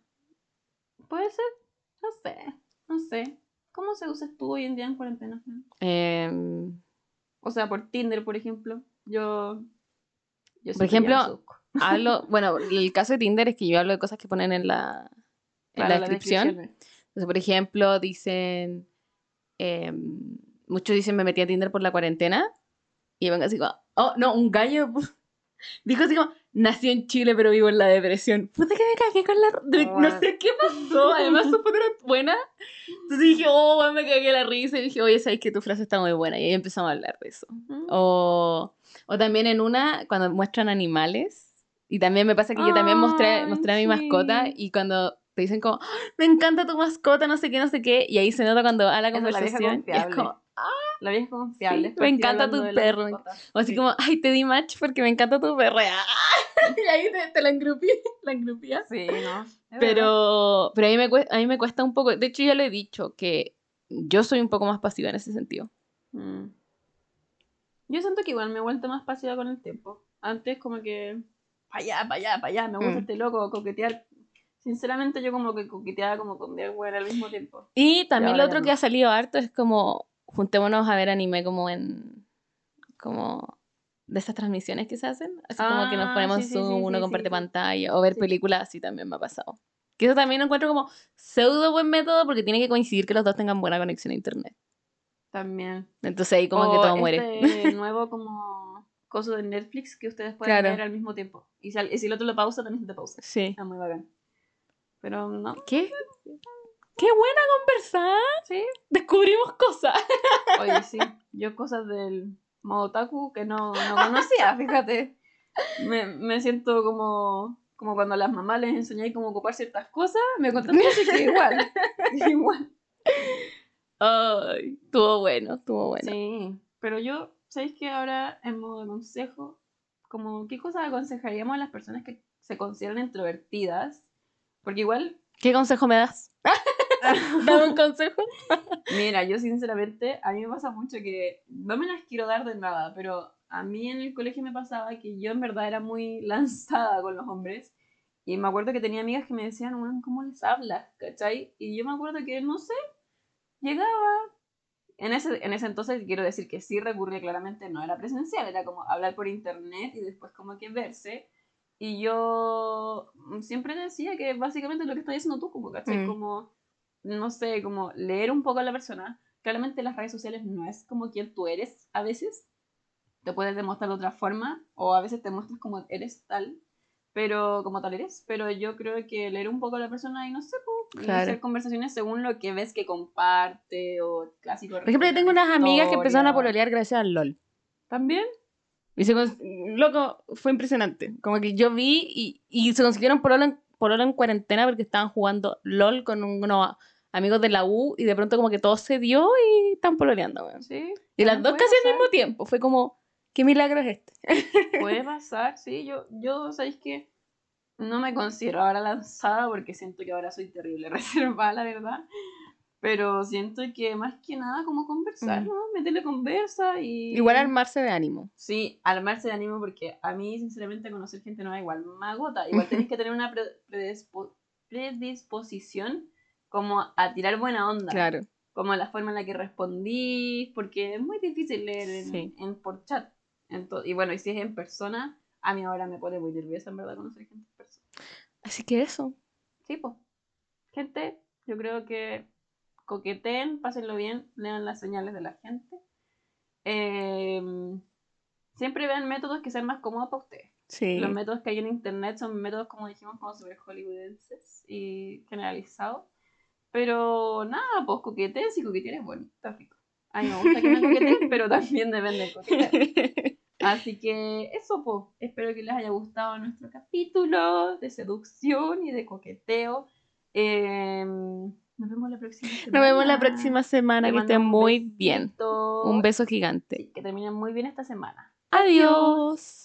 Puede ser, no sé, no sé. ¿Cómo se usa tú hoy en día en cuarentena? Fran? Em, O sea, por Tinder, por ejemplo. Yo. yo Por ejemplo, hablo, bueno, el caso de Tinder es que yo hablo de cosas que ponen en la, en Claro, la descripción. Entonces, por ejemplo, dicen, em, muchos dicen me metí a Tinder por la cuarentena. Y vengo así como, oh, no, un gallo dijo así como, nací en Chile pero vivo en la depresión. Puta que me cagué con la... de- no sé qué pasó, además su foto era buena. Entonces dije, oh, bueno, me cagué la risa y dije, oye, sabes que tu frase está muy buena. Y ahí empezamos a hablar de eso. O, o también en una, cuando muestran animales. Y también me pasa que yo también mostré, mostré a mi mascota sí. y cuando te dicen como, "Ah, me encanta tu mascota, no sé qué, no sé qué, y ahí se nota cuando va la Esa es la vieja conversación y es como, La vieja confiable. Sí, por me ti encanta tu perro, o así Sí. como, ay, te di match porque me encanta tu perro. y ahí te, te la engrupí, la engrupía. Sí, no. es. Pero, pero a, mí me cuesta, a mí me cuesta un poco, de hecho ya lo he dicho, que yo soy un poco más pasiva en ese sentido. Mm. Yo siento que igual me he vuelto más pasiva con el tiempo. Antes, como que. para allá, para allá, para allá, me gusta Mm. este loco, coquetear. Sinceramente, yo como que coqueteaba como con 10 güeyes al mismo tiempo. Y también lo otro no. que ha salido harto es como juntémonos a ver anime como en como de esas transmisiones que se hacen, así como que nos Ah, ponemos sí, en sí, Zoom, sí, uno comparte pantalla o ver películas así también me ha pasado. Que eso también lo encuentro como pseudo buen método porque tiene que coincidir que los dos tengan buena conexión a internet. También. Entonces ahí como que O todo muere. Este nuevo como coso de Netflix que ustedes pueden Claro. ver al mismo tiempo. Y si, al- y si el otro lo pausa, también se te pausa. Sí. Está muy bacán. Pero no. ¿Qué? Qué buena conversar. Sí. Descubrimos cosas. Oye, sí. Yo cosas del modo otaku que no, no conocía, fíjate. Me, me siento como, como cuando a las mamás les enseñáis cómo ocupar ciertas cosas. Me contaste así que igual. igual. Ay, estuvo bueno, estuvo bueno. Sí. Pero yo, ¿sabéis que ahora en modo de consejo? Como, ¿qué cosas aconsejaríamos a las personas que se consideran introvertidas? Porque igual ¿Qué consejo me das? Dame un consejo. Mira, yo sinceramente, a mí me pasa mucho que no me las quiero dar de nada, pero a mí en el colegio me pasaba que yo en verdad era muy lanzada con los hombres. Y me acuerdo que tenía amigas que me decían, "Weón, ¿cómo les hablas? ¿Cachai? Y yo me acuerdo que, no sé, llegaba. En ese, en ese entonces quiero decir que sí recurría claramente, no era presencial, era como hablar por internet y después como que verse. Y yo siempre decía que básicamente lo que estás diciendo tú, como, ¿cachai? Mm. Como, no sé, como leer un poco a la persona. Claramente las redes sociales no es como quien tú eres a veces. Te puedes demostrar de otra forma o a veces te muestras como eres tal. pero como tal eres, pero yo creo que leer un poco a la persona y no sé, y Claro. hacer conversaciones según lo que ves que comparte o clásico. Por ejemplo, yo tengo unas amigas que empezaron a pololear gracias al LOL. ¿También? Y se loco, fue impresionante. Como que yo vi y, y se consiguieron pololo en, pololo en cuarentena porque estaban jugando LOL con unos amigos de la U y de pronto como que todo se dio y están pololeando, weón. Sí. Y las dos casi al mismo tiempo. Fue como, ¿qué milagro es este? Puede pasar, sí. Yo, yo ¿sabéis que No me considero ahora lanzada porque siento que ahora soy terrible reservada, la verdad. Pero siento que más que nada como conversar. ¿no? Meterle conversa y... Igual armarse de ánimo. Sí, armarse de ánimo porque a mí, sinceramente, conocer gente nueva igual me agota. Igual tenés que tener una pre- predispo- predisposición como a tirar buena onda. Claro. Como la forma en la que respondís, porque es muy difícil leer en, Sí. en- por chat. Ento- y bueno, y si es en persona, a mí ahora me pone muy nerviosa, en verdad, conocer gente en persona. Así que eso. Sí, pues. Gente, yo creo que coqueteen, pásenlo bien, lean las señales de la gente. Em, siempre vean métodos que sean más cómodos para ustedes. Sí. Los métodos que hay en internet son métodos, como dijimos, como super hollywoodenses y generalizados. Pero nada, pues coqueteen si coquetear es bonito, rico. A mí me gusta que me coqueteen, pero también depende del coqueteo. Así que eso, pues. Espero que les haya gustado nuestro capítulo de seducción y de coqueteo. Em, nos vemos la próxima semana. Nos vemos la próxima semana. Te Que estén muy bien. Un beso gigante. Sí, que terminen muy bien esta semana. Adiós.